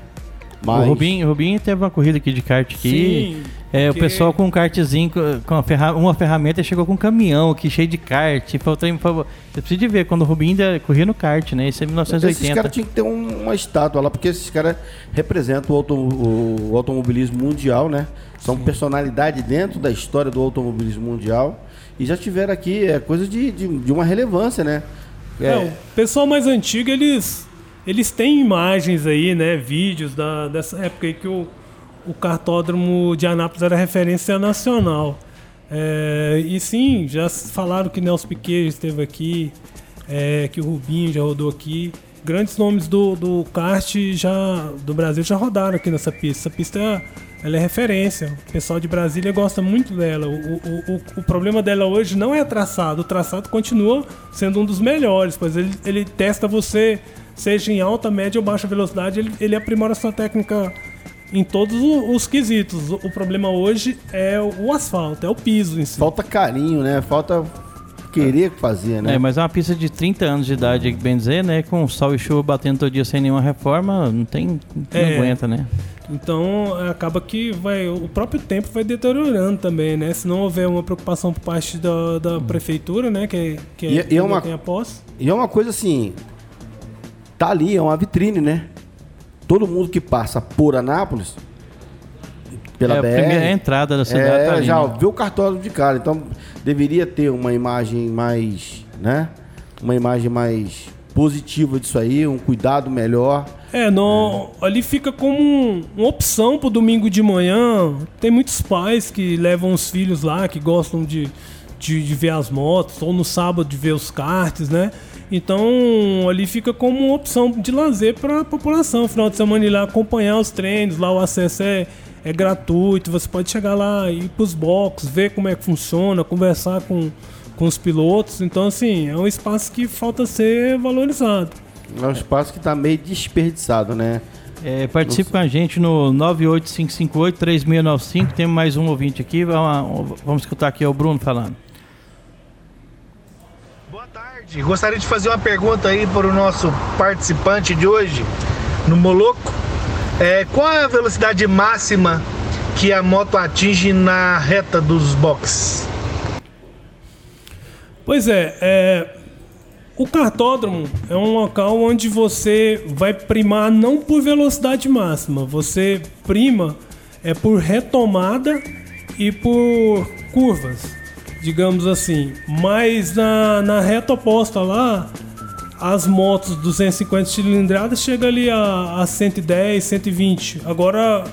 Mas O Rubinho, o Rubinho teve uma corrida aqui de kart aqui. Sim, é, o pessoal com um kartzinho, com- uma ferramenta, chegou com um caminhão aqui cheio de kart. Foi, o trem- foi, você precisa de ver quando o Rubinho ainda corria no kart, né? Isso é esses 1980. caras tinham que ter um- uma estátua lá, porque esses caras representam o, auto- o- o automobilismo mundial, né? São personalidade dentro da história do automobilismo mundial. E já tiveram aqui é, coisa de, de, de uma relevância, né? É, É, o pessoal mais antigo, eles, eles têm imagens aí, né? Vídeos da, dessa época aí que o, o cartódromo de Anápolis era referência nacional. É, e sim, já falaram que Nelson Piquet esteve aqui, é, que o Rubinho já rodou aqui. Grandes nomes do, do kart já, do Brasil já rodaram aqui nessa pista. Essa pista ela é referência. O pessoal de Brasília gosta muito dela. O, o, o, o problema dela hoje não é traçado. O traçado continua sendo um dos melhores, pois ele, ele testa você, seja em alta, média ou baixa velocidade, ele, ele aprimora a sua técnica em todos os quesitos. O, problema hoje é o, asfalto, é o piso em si. Falta carinho, né? Falta querer fazer, né? É, mas é uma pista de 30 anos de idade, bem dizer, né? Com sol e chuva batendo todo dia sem nenhuma reforma, não tem. Não É. aguenta, né? Então acaba que vai o próprio tempo vai deteriorando também, né? Se não houver uma preocupação por parte da, da prefeitura, né? Que, que E- e é ainda uma- tem a posse. E é uma coisa assim. Tá ali, é uma vitrine, né? todo mundo que passa por Anápolis, pela é a BR, primeira entrada da cidade. é, tá ali, já né? vê o cartório de cara. Então deveria ter uma imagem mais, né? Uma imagem mais positiva disso aí, um cuidado melhor. É, no, ali fica como um- uma opção pro domingo de manhã. Tem muitos pais que levam os filhos lá, que gostam de, de, de ver as motos, ou no sábado de ver os karts, né? Então ali fica como uma opção de lazer para a população. Final de semana ir lá acompanhar os treinos, lá o acesso é, é gratuito, você pode chegar lá, ir pros boxes, ver como é que funciona, conversar com, com os pilotos. Então, assim, é um espaço que falta ser valorizado. É um espaço que tá meio desperdiçado, né? É, participe com a gente no 98558-3695. Temos mais um ouvinte aqui. Vamos, vamos escutar aqui é o Bruno falando. Tarde. Gostaria de fazer uma pergunta aí para o nosso participante de hoje, no Moloco. É, qual é a velocidade máxima que a moto atinge na reta dos boxes? Pois é, é, o cartódromo é um local onde você vai primar não por velocidade máxima, você prima é por retomada e por curvas, digamos assim. Mas na, na reta oposta lá, as motos 250 cilindradas chegam ali a, a 110, 120. Agora,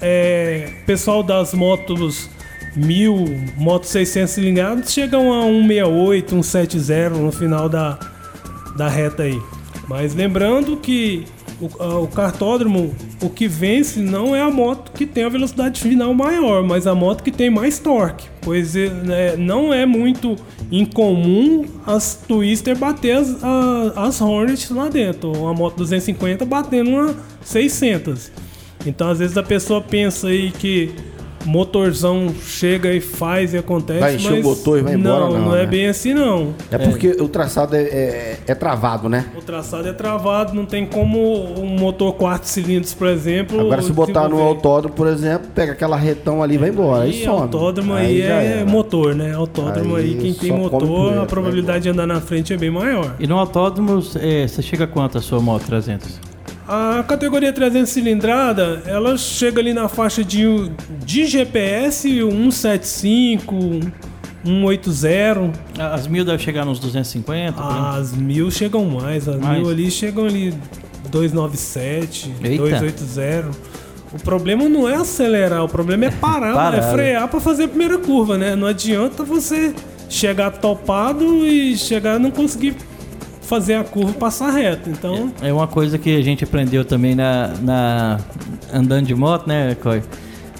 é, pessoal das motos 1000, motos 600 cilindradas chegam a 168, 170 no final da, da reta aí. Mas lembrando que o, o cartódromo, o que vence não é a moto que tem a velocidade final maior, mas a moto que tem mais torque. Pois é, né, não é muito incomum as Twister bater as, a- as Hornets lá dentro. Uma moto 250 batendo uma 600. Então às vezes a pessoa pensa aí que motorzão chega e faz e acontece, Vai encher o mas motor e vai embora, não, não, não é né? bem assim não. É porque o traçado é, é- é travado, né? O traçado é travado, não tem como um motor 4 cilindros, por exemplo. Agora, se botar no autódromo, por exemplo, pega aquela retão ali e vai embora. Aí E some. autódromo aí, já é motor, né? Autódromo aí, Aí quem tem motor, a probabilidade de andar na frente é bem maior. E no autódromo, é, você chega a quanto a sua moto 300? A categoria 300 cilindrada, ela chega ali na faixa de, de GPS 175, 180. As mil deve chegar nos 250? por aí? As mil chegam mais, as Mais? mil ali chegam ali 297, Eita. 280. O problema não é acelerar, o problema é parar, Parar, é né? frear pra fazer a primeira curva, né? Não adianta você chegar topado e chegar e não conseguir fazer a curva passar reto. Então, É uma coisa que a gente aprendeu também na, na- andando de moto, né, Coy?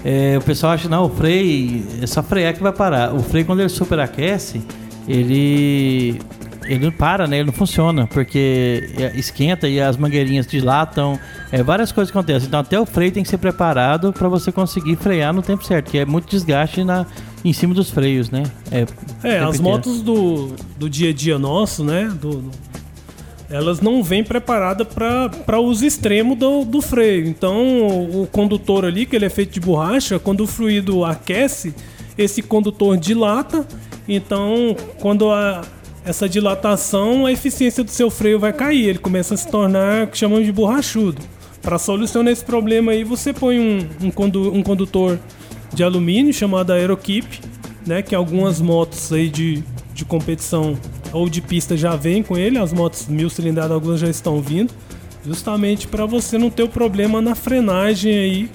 É, o pessoal acha, não, o freio é só frear que vai parar. O freio, quando ele superaquece, ele, ele não para, né? Ele não funciona, porque é, esquenta e as mangueirinhas dilatam. É, várias coisas acontecem. Então, até o freio tem que ser preparado para você conseguir frear no tempo certo, que é muito desgaste na, em cima dos freios, né? É, é, tempo as motos do, do dia a dia nosso, né? Do, do- elas não vêm preparadas para uso extremo do, do freio. Então, o, condutor ali, que ele é feito de borracha, quando o fluido aquece, esse condutor dilata. Então, quando a, essa dilatação, a eficiência do seu freio vai cair. Ele começa a se tornar que chamamos de borrachudo. Para solucionar esse problema aí, você põe um, um, condu- um condutor de alumínio chamado Aerokeep, né? Que algumas motos aí de, de competição ou de pista já vêm com ele, as motos mil cilindradas algumas já estão vindo, justamente para você não ter o problema na frenagem aí,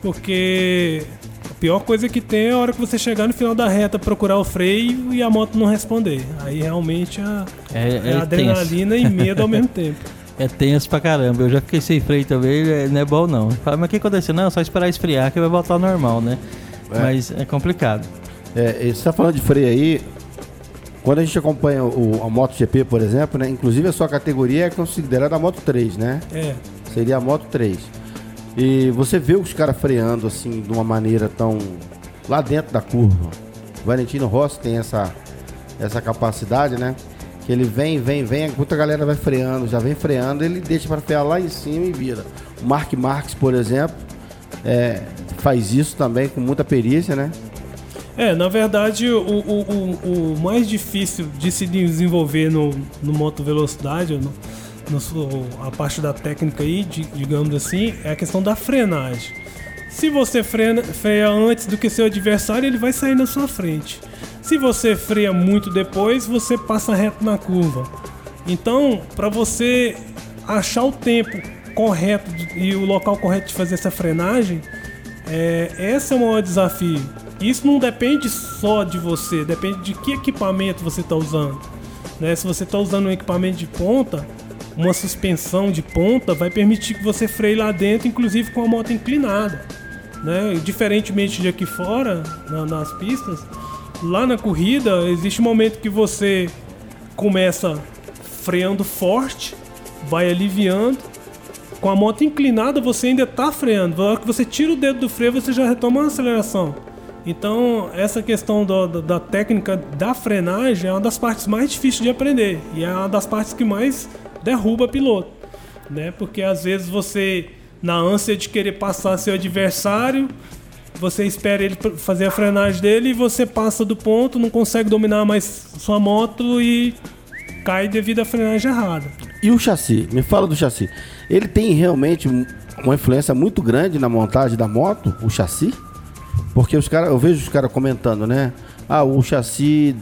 porque a pior coisa que tem é a hora que você chegar no final da reta procurar o freio e a moto não responder. Aí realmente a, É- é é tenso. adrenalina e medo ao mesmo [laughs] tempo. É tenso pra caramba. Eu já fiquei sem freio também, é- não é bom não. Fala, mas o que aconteceu? Não, é só esperar esfriar que vai voltar ao normal, né? Mas é complicado. É, você tá falando de freio aí. Quando a gente acompanha o, a MotoGP, por exemplo, né? Inclusive a sua categoria é considerada a Moto 3, né? É. Seria a Moto 3. E você vê os caras freando assim de uma maneira tão lá dentro da curva. O Valentino Rossi tem essa essa capacidade, né? Que ele vem, vem, vem, enquanto a galera vai freando, já vem freando, ele deixa para frear lá em cima e vira. O Mark Marques, por exemplo, é, faz isso também com muita perícia, né? É, na verdade, o, o, o, o mais difícil de se desenvolver no, no moto velocidade, no, no a parte da técnica aí, di- digamos assim, é a questão da frenagem. Se você freia, freia antes do que seu adversário, ele vai sair na sua frente. Se você freia muito depois, você passa reto na curva. Então, para você achar o tempo correto de- e o local correto de fazer essa frenagem, é, esse é o maior desafio. Isso não depende só de você, depende de que equipamento você está usando. né? Se você está usando um equipamento de ponta, uma suspensão de ponta vai permitir que você freie lá dentro, inclusive com a moto inclinada. Né? Diferentemente de aqui fora, na- nas pistas, lá na corrida existe um momento que você começa freando forte, vai aliviando. Com a moto inclinada, você ainda está freando. Na hora que você tira o dedo do freio, você já retoma a aceleração. Então, essa questão do- do- da técnica da frenagem é uma das partes mais difíceis de aprender. E é uma das partes que mais derruba piloto. Né? Porque às vezes você, na ânsia de querer passar seu adversário, você espera ele fazer a frenagem dele e você passa do ponto, não consegue dominar mais sua moto e cai devido à frenagem errada. E o chassi? Me fala do chassi. Ele tem realmente um- uma influência muito grande na montagem da moto, o chassi? Porque os cara, eu vejo os caras comentando, né? Ah, o chassi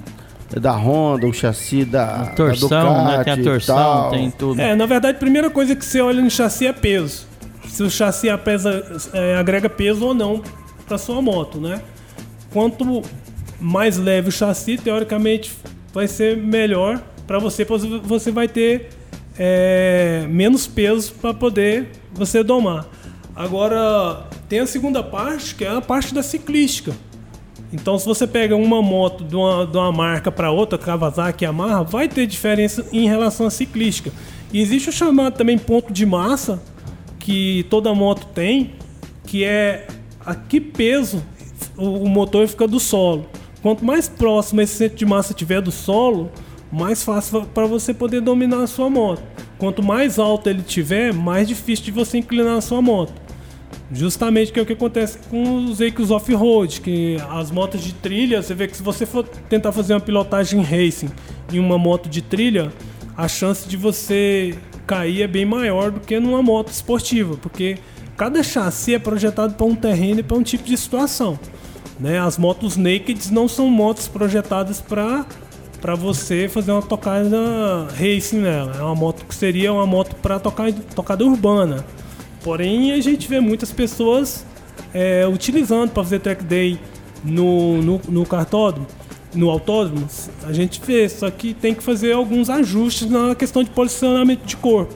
da Honda, o chassi da, Torção, da né? Ducati Tem a torção, tal. tem tudo. É, na verdade, a primeira coisa que você olha no chassi é peso. Se o chassi apesa, é, agrega peso ou não para sua moto, né? Quanto mais leve o chassi, teoricamente, vai ser melhor para você, pois você vai ter é, menos peso para poder você domar. Agora, tem a segunda parte, que é a parte da ciclística. Então, se você pega uma moto de uma, de uma marca para outra, Kawasaki, Yamaha, vai ter diferença em relação à ciclística. E existe o chamado também ponto de massa, que toda moto tem, que é a que peso o, motor fica do solo. Quanto mais próximo esse centro de massa tiver do solo, mais fácil para você poder dominar a sua moto. Quanto mais alto ele tiver, mais difícil de você inclinar a sua moto. Justamente que é o que acontece com os veículos off-road, que as motos de trilha, você vê que se você for tentar fazer uma pilotagem racing em uma moto de trilha, a chance de você cair é bem maior do que numa moto esportiva, porque cada chassi é projetado para um terreno e para um tipo de situação. Né? As motos naked não são motos projetadas para para você fazer uma tocada racing nela. É uma moto que seria uma moto para tocar tocada urbana. Porém, a gente vê muitas pessoas é, utilizando para fazer track day no, no, no cartódromo, no autódromo. A gente vê, só que tem que fazer alguns ajustes na questão de posicionamento de corpo.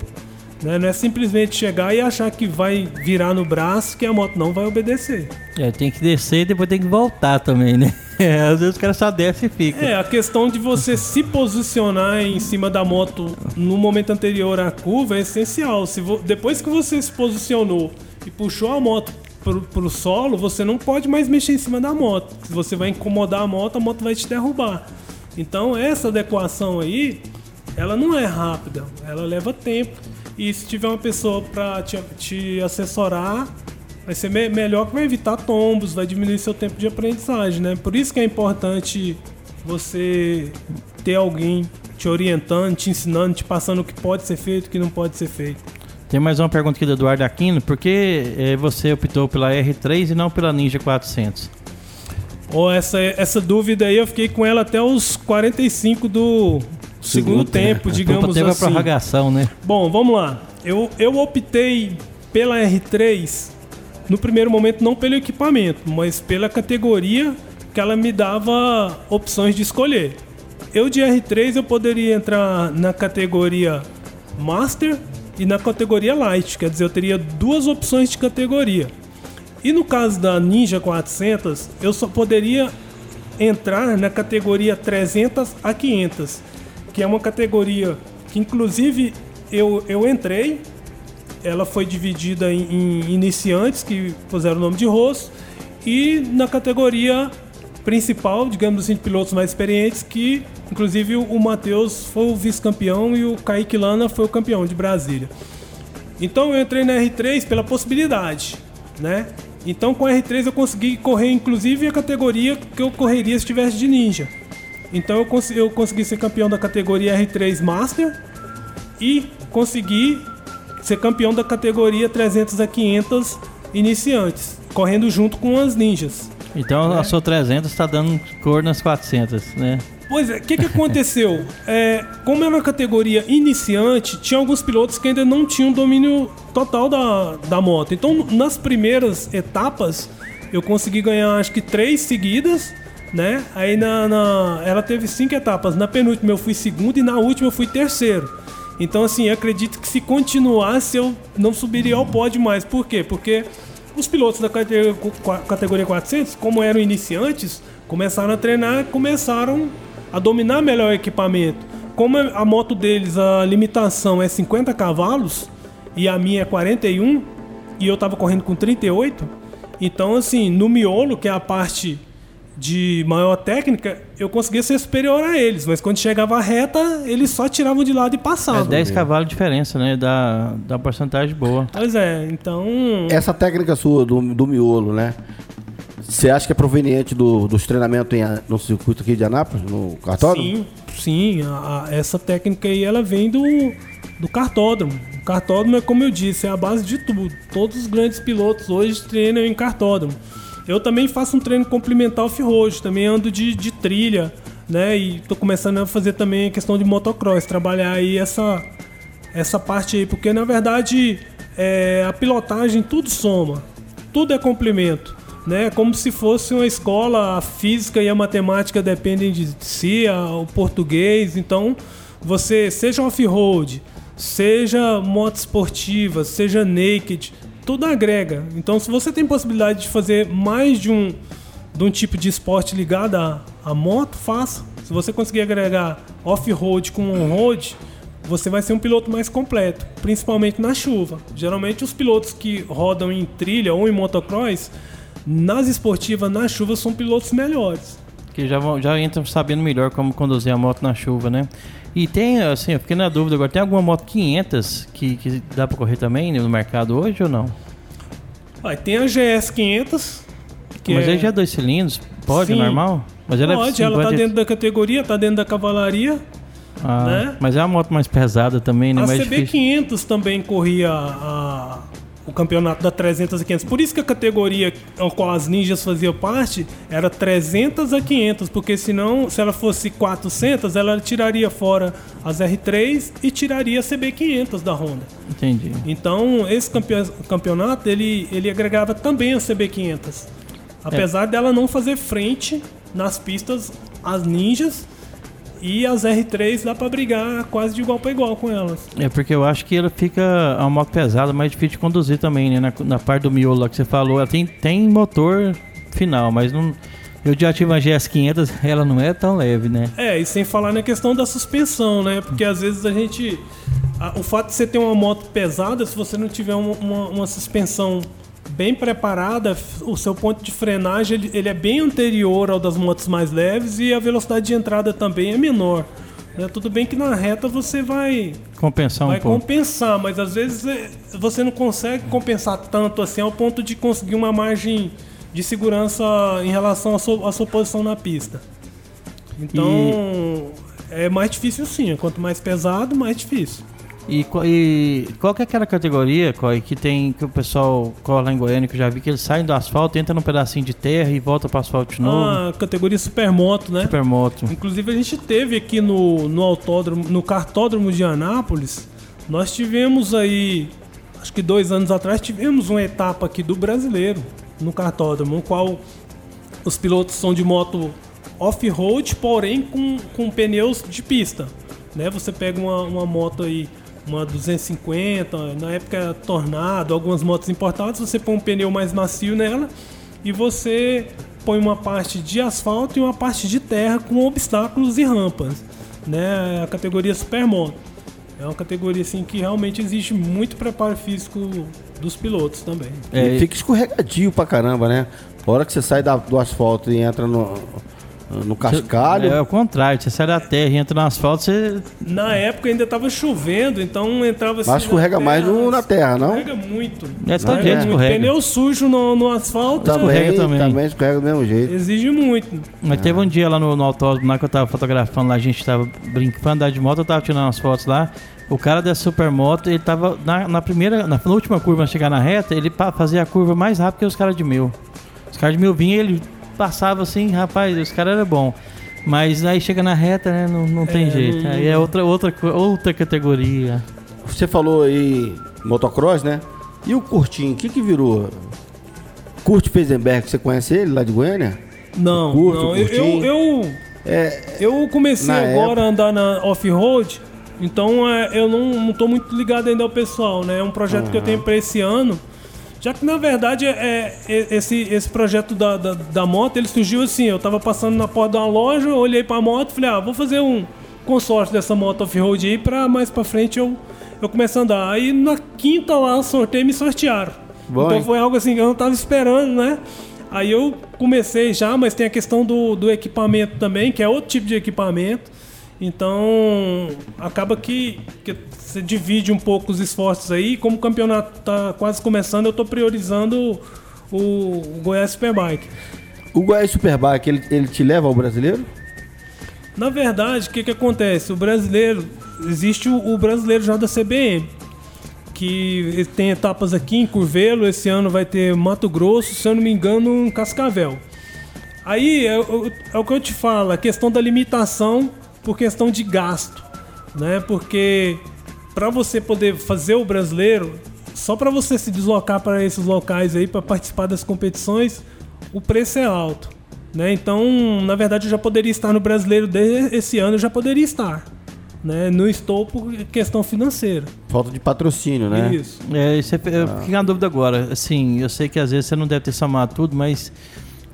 Né? Não é simplesmente chegar e achar que vai virar no braço que a moto não vai obedecer. É, tem que descer e depois tem que voltar também, né? É, às vezes o cara só desce e fica. É, a questão de você se posicionar em cima da moto no momento anterior à curva é essencial. Se vo- depois que você se posicionou e puxou a moto pro, pro solo, você não pode mais mexer em cima da moto. Se você vai incomodar a moto, a moto vai te derrubar. Então essa adequação aí, ela não é rápida, ela leva tempo. E se tiver uma pessoa para te, te assessorar, vai ser me- melhor que vai evitar tombos, vai diminuir seu tempo de aprendizagem, né? Por isso que é importante você ter alguém te orientando, te ensinando, te passando o que pode ser feito, o que não pode ser feito. Tem mais uma pergunta aqui do Eduardo Aquino. Por que eh, você optou pela R3 e não pela Ninja 400? Ou essa, essa dúvida aí eu fiquei com ela até os 45 do segundo, Segundo tempo, [laughs] Opa, digamos teve a assim. prorrogação, né? Bom, vamos lá. Eu, eu optei pela R3 no primeiro momento não pelo equipamento, mas pela categoria que ela me dava opções de escolher. Eu de R3 eu poderia entrar na categoria Master e na categoria Light, quer dizer, eu teria duas opções de categoria. E no caso da Ninja 400, eu só poderia entrar na categoria 300 a 500, que é uma categoria que inclusive eu, eu entrei, ela foi dividida em, em iniciantes que puseram o nome de rosto e na categoria principal, digamos assim, de pilotos mais experientes, que inclusive o Matheus foi o vice-campeão e o Kaique Lana foi o campeão de Brasília. Então eu entrei na R3 pela possibilidade, né? Então com a R3 eu consegui correr inclusive a categoria que eu correria se tivesse de ninja. Então eu, cons eu consegui ser campeão da categoria R3 Master e consegui ser campeão da categoria 300 a 500 iniciantes, correndo junto com as ninjas. Então a sua 300 está dando cor nas 400, né? Pois é, o que, que aconteceu? [laughs] É, como é uma categoria iniciante, tinha alguns pilotos que ainda não tinham domínio total da, da moto. Então, nas primeiras etapas, eu consegui ganhar acho que três seguidas, né? Aí na, na, ela teve cinco etapas. Na penúltima eu fui segundo e na última eu fui terceiro. Então, assim, acredito que se continuasse eu não subiria ao pódio mais. Por quê? Porque os pilotos da categoria, categoria 400, como eram iniciantes, começaram a treinar, começaram a dominar melhor o equipamento. Como a moto deles, a limitação é 50 cavalos e a minha é 41, e eu tava correndo com 38, então assim, no miolo, que é a parte de maior técnica, eu conseguia ser superior a eles, mas quando chegava a reta, eles só tiravam de lado e passavam. É 10 cavalos de diferença, né? Dá, dá porcentagem boa. Pois é, então. Essa técnica sua do, do miolo, né? Você acha que é proveniente do, dos treinamentos em, no circuito aqui de Anápolis, no cartódromo? Sim, sim. A, a, essa técnica aí ela vem do, do cartódromo. O cartódromo é como eu disse, é a base de tudo. Todos os grandes pilotos hoje treinam em cartódromo. Eu também faço um treino complementar off-road, também ando de, de trilha, né? E tô começando a fazer também a questão de motocross, trabalhar aí essa, essa parte aí, porque na verdade é, a pilotagem tudo soma, tudo é complemento. Né, como se fosse uma escola, a física e a matemática dependem de si, a, o português. Então, você, seja off-road, seja moto esportiva, seja naked, tudo agrega. Então, se você tem possibilidade de fazer mais de um, de um tipo de esporte ligado à, à moto, faça. Se você conseguir agregar off-road com on-road, você vai ser um piloto mais completo, principalmente na chuva. Geralmente, os pilotos que rodam em trilha ou em motocross, nas esportivas, na chuva, são pilotos melhores. Que já, vão, já entram sabendo melhor como conduzir a moto na chuva, né? E tem, assim, eu fiquei na dúvida agora, tem alguma moto 500 que, que dá para correr também no mercado hoje ou não? Ah, tem a GS 500. Que Mas é... aí já é dois cilindros, pode, Sim. normal? Mas ela é pode, é ela tá dentro da categoria, tá dentro da cavalaria. Ah, né? Mas é uma moto mais pesada também, né? A mais CB500 também corria a, o campeonato da 300 a 500. Por isso que a categoria ao qual as ninjas faziam parte era 300 a 500, porque senão, se ela fosse 400, ela tiraria fora as R3 e tiraria a CB500 da Honda. Entendi. Então, esse campeonato, ele, ele agregava também a CB500. Apesar é. dela não fazer frente nas pistas às ninjas, e as R3 dá pra brigar quase de igual para igual com elas. É porque eu acho que ela fica uma moto pesada, mais difícil de conduzir também, né? Na, na parte do miolo lá que você falou, ela tem, tem motor final, mas não. Eu já tive uma GS500, [laughs] ela não é tão leve, né? É, e sem falar na questão da suspensão, né? Porque às vezes a gente. A, o fato de você ter uma moto pesada, se você não tiver uma, uma, uma suspensão bem preparada, o seu ponto de frenagem ele, ele, é bem anterior ao das motos mais leves e a velocidade de entrada também é menor. Né? Tudo bem que na reta você vai compensar um vai pouco. compensar, mas às vezes é, você não consegue compensar tanto assim ao ponto de conseguir uma margem de segurança em relação à sua, à sua posição na pista. Então e... é mais difícil sim. Quanto mais pesado, mais difícil. E, e, qual que é aquela categoria, Coy, que tem que o pessoal cola em Goiânia, que eu já vi que eles saem do asfalto, entra num pedacinho de terra e volta para asfalto de novo? Ah, categoria supermoto, né? Supermoto. Inclusive a gente teve aqui no, no autódromo, no cartódromo de Anápolis, nós tivemos aí, acho que dois anos atrás, tivemos uma etapa aqui do brasileiro no cartódromo, no qual os pilotos são de moto off-road, porém com, com pneus de pista. Né? Você pega uma, uma moto aí uma 250, na época Tornado, algumas motos importadas, você põe um pneu mais macio nela e você põe uma parte de asfalto e uma parte de terra com obstáculos e rampas, né? A categoria Supermoto. É uma categoria assim que realmente exige muito preparo físico dos pilotos também. É, e fica escorregadio pra caramba, né? A hora que você sai da, do asfalto e entra no, no cascalho. É o contrário, você sai da terra e entra no asfalto, você. Na época ainda tava chovendo, então entrava assim. Mas escorrega mais no- na terra, não? Escorrega muito. É todo É, jeito é. Escorrega. Pneu sujo no, no asfalto escorrega também, também. também escorrega do mesmo jeito. exige muito. Mas teve um dia lá no, no autódromo, lá que eu tava fotografando, lá a gente tava brincando, andar de moto, eu tava tirando umas fotos lá. O cara da supermoto, ele tava na, na primeira, na, na última curva, chegar na reta, ele fazia a curva mais rápido que os caras de mil. Os caras de mil vinham, ele passava assim, rapaz, os caras eram bons. Mas aí chega na reta, né? Não, não tem É, jeito. Aí é outra, outra, outra categoria. Você falou aí motocross, né? E o Curtinho, o que que virou? Kurt Feisenberg, você conhece ele lá de Goiânia? Não, Curto, não. Eu, curtinho. eu, eu, É, eu comecei agora a andar na off-road, então é, eu não, não tô muito ligado ainda ao pessoal, né? É um projeto que eu tenho para esse ano. Já que na verdade é, é- esse, esse projeto da, da, da moto, ele surgiu assim, eu tava passando na porta de uma loja, olhei pra moto e falei, ah, vou fazer um consórcio dessa moto off-road aí pra mais pra frente eu, eu começar a andar. Aí na quinta lá, sorteio e me sortearam. Bom, então hein? foi algo assim que eu não tava esperando, né? Aí eu comecei já, mas tem a questão do, do equipamento também, que é outro tipo de equipamento. Então, acaba que, que você divide um pouco os esforços aí. Como o campeonato tá quase começando, eu tô priorizando o, o Goiás Superbike. o Goiás Superbike, ele, ele te leva ao brasileiro? Na verdade, o que, que acontece? O brasileiro, existe o, o brasileiro já da CBM, que tem etapas aqui em Curvelo, esse ano vai ter Mato Grosso, se eu não me engano, em Cascavel. Aí é, o- é o que eu te falo, a questão da limitação por questão de gasto, né? Porque para você poder fazer o brasileiro, só para você se deslocar para esses locais aí para participar das competições, o preço é alto, né? Então, na verdade, eu já poderia estar no brasileiro desde esse ano, eu já poderia estar, né? Não estou por questão financeira. Falta de patrocínio, né? Isso. É, isso é, eu fiquei na dúvida agora. Assim, eu sei que às vezes você não deve ter somado tudo, mas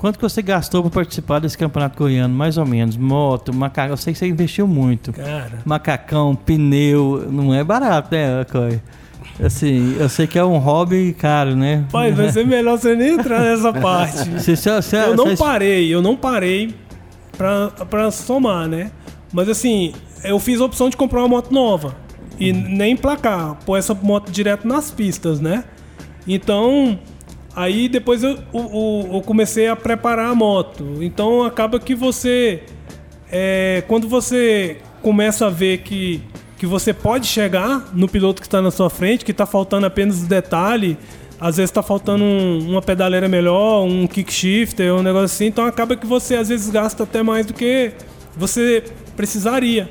quanto que você gastou para participar desse campeonato goiano? Mais ou menos. Moto, macacão. Eu sei que você investiu muito. Cara, Macacão, pneu, não é barato, né, Coy? Assim, eu sei que é um hobby caro, né? pai, vai ser melhor você nem entrar nessa parte. Se- se- se- Eu não parei, eu não parei pra, pra somar, né? Mas assim, eu fiz a opção de comprar uma moto nova. E nem emplacar, pôr essa moto direto nas pistas, né? Então, aí depois eu, o- eu comecei a preparar a moto. Então acaba que você. é, quando você começa a ver que, que você pode chegar no piloto que está na sua frente, que está faltando apenas o detalhe, às vezes está faltando um- uma pedaleira melhor, um kick shifter, um negócio assim, então acaba que você às vezes gasta até mais do que você precisaria.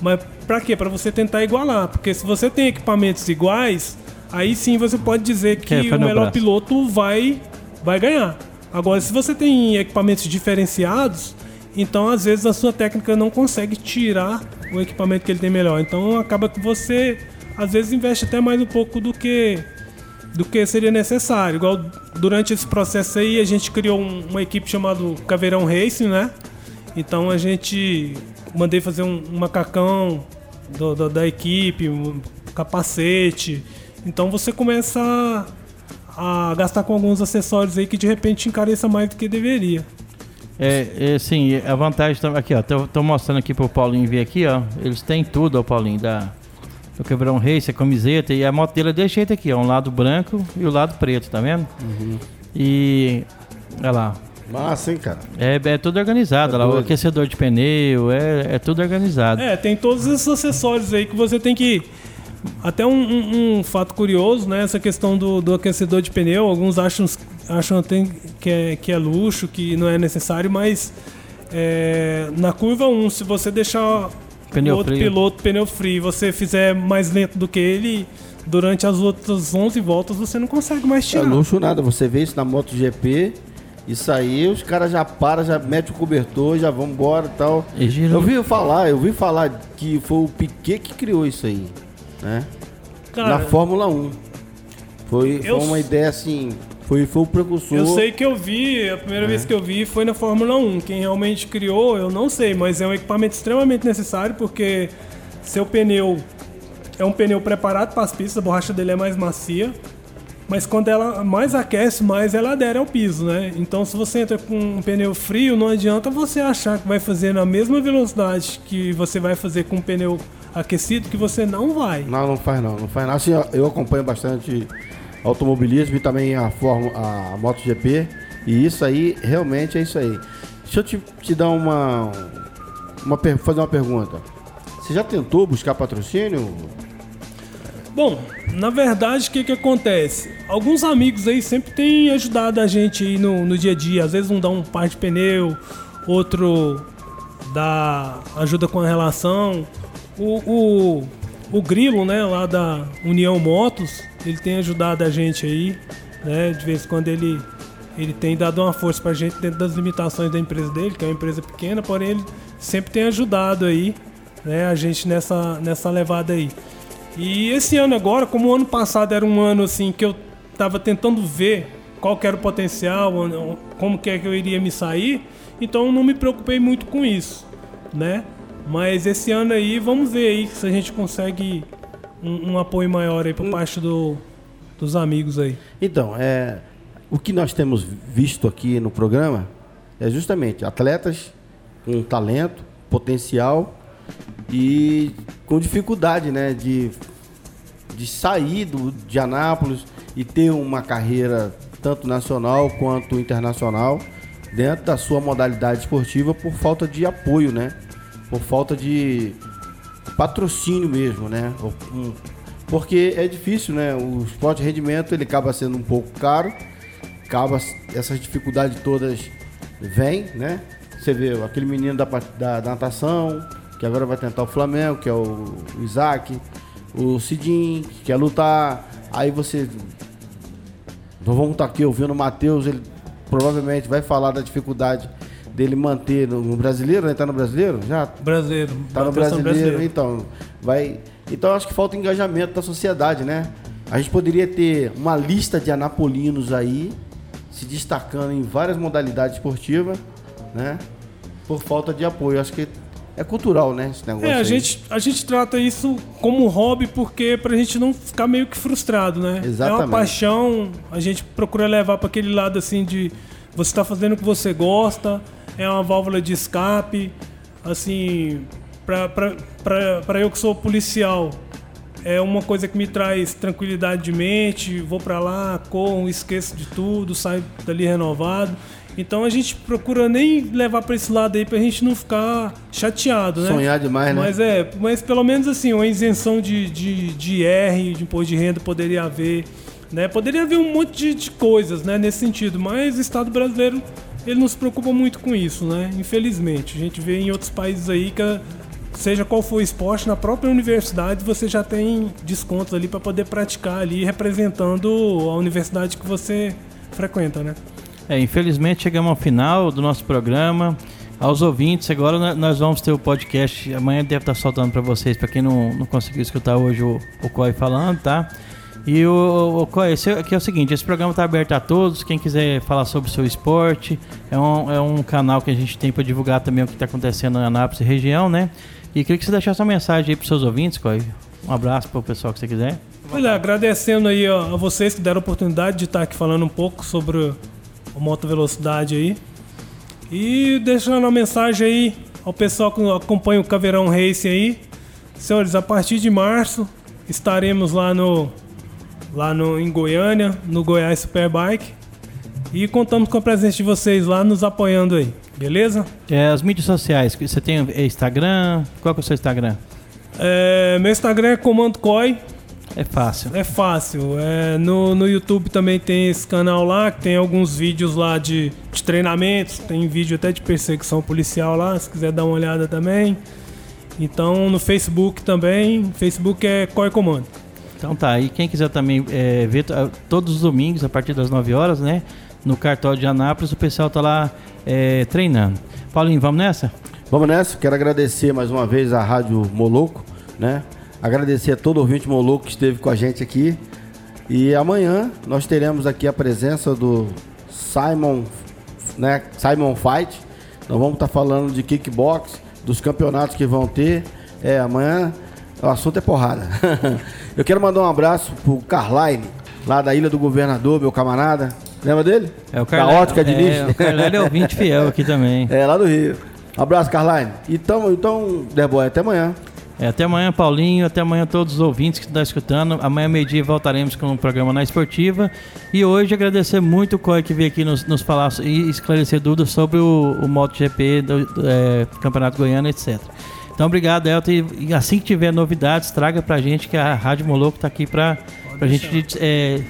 Mas para quê? Para você tentar igualar, porque se você tem equipamentos iguais, aí sim você pode dizer que é o melhor braço. piloto vai vai ganhar. Agora, se você tem equipamentos diferenciados, então às vezes a sua técnica não consegue tirar o equipamento que ele tem melhor. Então acaba que você às vezes investe até mais um pouco do que do que seria necessário. Igual durante esse processo aí a gente criou um- uma equipe chamada Caveirão Racing, né? Então a gente mandei fazer um, um macacão do- do- da equipe, um capacete. Então você começa a, a gastar com alguns acessórios aí que de repente encareça mais do que deveria. É, é, assim, a vantagem também. Aqui, ó. Tô, tô mostrando aqui pro Paulinho ver aqui, ó. Eles têm tudo, ó, Paulinho, da. Do Quebrão Race, a camiseta. E a moto dele é desse jeito aqui, ó. Um lado branco e o lado preto, tá vendo? E. Olha lá. Massa, hein, cara? É, é tudo organizado, É lá. O aquecedor de pneu, é, é tudo organizado. É, tem todos esses acessórios aí que você tem que. Até um, um- um fato curioso, né? Essa questão do, do aquecedor de pneu. Alguns acham, acham até que é, que é luxo, que não é necessário, mas é, na curva 1, se você deixar Pneu o outro frio. piloto pneu frio e você fizer mais lento do que ele, durante as outras 11 voltas você não consegue mais É tirar. luxo nada. Você vê isso na MotoGP, isso aí, os caras já param, já metem o cobertor, já vão embora e tal. E Eu vi falar, eu vi falar que foi o Piquet que criou isso aí, né? Cara, na Fórmula 1. Foi, foi eu uma ideia assim, foi, foi o precursor. Eu sei que eu vi, a primeira vez que eu vi foi na Fórmula 1. Quem realmente criou, eu não sei, mas é um equipamento extremamente necessário porque seu pneu é um pneu preparado para as pistas, a borracha dele é mais macia. mas quando ela mais aquece, mais ela adere ao piso, né? Então se você entra com um pneu frio, não adianta você achar que vai fazer na mesma velocidade que você vai fazer com um pneu aquecido, que você não vai. Não, não faz não, não faz não. Assim, eu acompanho bastante automobilismo e também a, Fórmula, a MotoGP. E isso aí, realmente é isso aí. Deixa eu te, te dar uma, uma. fazer uma pergunta. Você já tentou buscar patrocínio? Bom, na verdade, o que, que acontece? Alguns amigos aí sempre têm ajudado a gente aí no, no dia a dia. Às vezes um dá um par de pneu, outro dá ajuda com a relação. O, o, o Grilo, né, lá da União Motos, ele tem ajudado a gente aí, né? De vez em quando ele, ele tem dado uma força pra gente dentro das limitações da empresa dele, que é uma empresa pequena, porém ele sempre tem ajudado aí, né, a gente nessa, nessa levada aí. E esse ano agora, como o ano passado era um ano assim que eu tava tentando ver qual era o potencial, como que é que eu iria me sair, então não me preocupei muito com isso, né? Mas esse ano aí, vamos ver aí se a gente consegue um, um apoio maior aí por hum. parte do, dos amigos aí. Então, é, o que nós temos visto aqui no programa é justamente atletas com talento, potencial e com dificuldade, né, de, de sair do, de Anápolis e ter uma carreira tanto nacional quanto internacional dentro da sua modalidade esportiva por falta de apoio, né? Por falta de patrocínio mesmo, né? Porque é difícil, né? O esporte de rendimento ele acaba sendo um pouco caro, acaba essas dificuldades todas vêm, né? Você vê aquele menino da, da, da, natação, que agora vai tentar o Flamengo, que é o, Isaac, o Cidinho, que quer lutar. Aí você. Vamos estar aqui ouvindo o Matheus, ele provavelmente vai falar da dificuldade dele manter no, no brasileiro, né? Tá no brasileiro? Já? Brasileiro. Tá no brasileiro, brasileiro, então. Vai. Então acho que falta engajamento da sociedade, né? A gente poderia ter uma lista de anapolinos aí se destacando em várias modalidades esportivas, né? Por falta de apoio. Acho que é cultural, né? Esse negócio é, a gente, a gente trata isso como hobby porque pra gente não ficar meio que frustrado, né? Exatamente. É uma paixão, a gente procura levar para aquele lado assim de você tá fazendo o que você gosta, é uma válvula de escape. Assim, para eu que sou policial, é uma coisa que me traz tranquilidade de mente. Vou para lá, corro, esqueço de tudo, saio dali renovado. Então a gente procura nem levar para esse lado aí pra gente não ficar chateado, né? Sonhar demais, né? Mas é, mas pelo menos assim, uma isenção de, de, de R, de imposto de renda poderia haver. Né? Poderia haver um monte de, de coisas né, nesse sentido, mas o Estado brasileiro ele não se preocupa muito com isso, né? Infelizmente. A gente vê em outros países aí que, seja qual for o esporte, na própria universidade você já tem descontos ali para poder praticar ali, representando a universidade que você frequenta, né? É, infelizmente chegamos ao final do nosso programa. Aos ouvintes, agora nós vamos ter o podcast. Amanhã deve estar soltando para vocês, para quem não, não conseguiu escutar hoje o, o Coy falando, tá? E o, o esse, aqui é o seguinte, esse programa está aberto a todos, quem quiser falar sobre o seu esporte, é um, é um canal que a gente tem para divulgar também o que está acontecendo na Anápolis região, né? E queria que você deixasse uma mensagem aí para seus ouvintes, Coy. Um abraço para o pessoal que você quiser. Olha, agradecendo aí ó, a vocês que deram a oportunidade de estar aqui falando um pouco sobre o moto velocidade aí. E deixando uma mensagem aí ao pessoal que acompanha o Caveirão Race aí. Senhores, a partir de março estaremos lá no lá no, em Goiânia, no Goiás Superbike. E contamos com a presença de vocês lá nos apoiando aí, beleza? É, as mídias sociais, você tem Instagram? Qual que é o seu Instagram? É, meu Instagram é Comando Coi. É fácil. É fácil. É, no, no YouTube também tem esse canal lá, que tem alguns vídeos lá de, de treinamentos, tem vídeo até de perseguição policial lá, se quiser dar uma olhada também. Então no Facebook também, Facebook é Coi Comando. Então tá, e quem quiser também é, ver todos os domingos, a partir das 9 horas, né? No cartório de Anápolis, o pessoal tá lá é, treinando. Paulinho, vamos nessa? Vamos nessa, quero agradecer mais uma vez a Rádio Moloco, né? Agradecer a todo ouvinte Moloco que esteve com a gente aqui. E amanhã nós teremos aqui a presença do Simon, né? Simon Fight. Nós vamos estar tá falando de kickbox, dos campeonatos que vão ter. É, amanhã o assunto é porrada. [laughs] Eu quero mandar um abraço pro Carline, lá da Ilha do Governador, meu camarada. Lembra dele? É o Da Carlyle. ótica de é, lixo. o Carlyle é ouvinte fiel aqui também. [laughs] É, lá do Rio. Abraço, Carline. Então, então Derboy, até amanhã. É, até amanhã, Paulinho. Até amanhã, todos os ouvintes que estão escutando. Amanhã, meio-dia, voltaremos com o programa na Esportiva. E hoje, agradecer muito o Coy que veio aqui nos, nos falar e esclarecer dúvidas sobre o, o MotoGP do, do é, Campeonato Goiano, etc. Então, obrigado, Elton. E, assim que tiver novidades, traga pra gente que a Rádio Moloco tá aqui pra, pra gente é,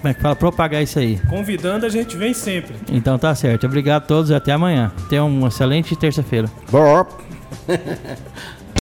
como é que fala? propagar isso aí. Convidando, a gente vem sempre. Então tá certo. Obrigado a todos e até amanhã. Tenham uma excelente terça-feira. Bom. [laughs]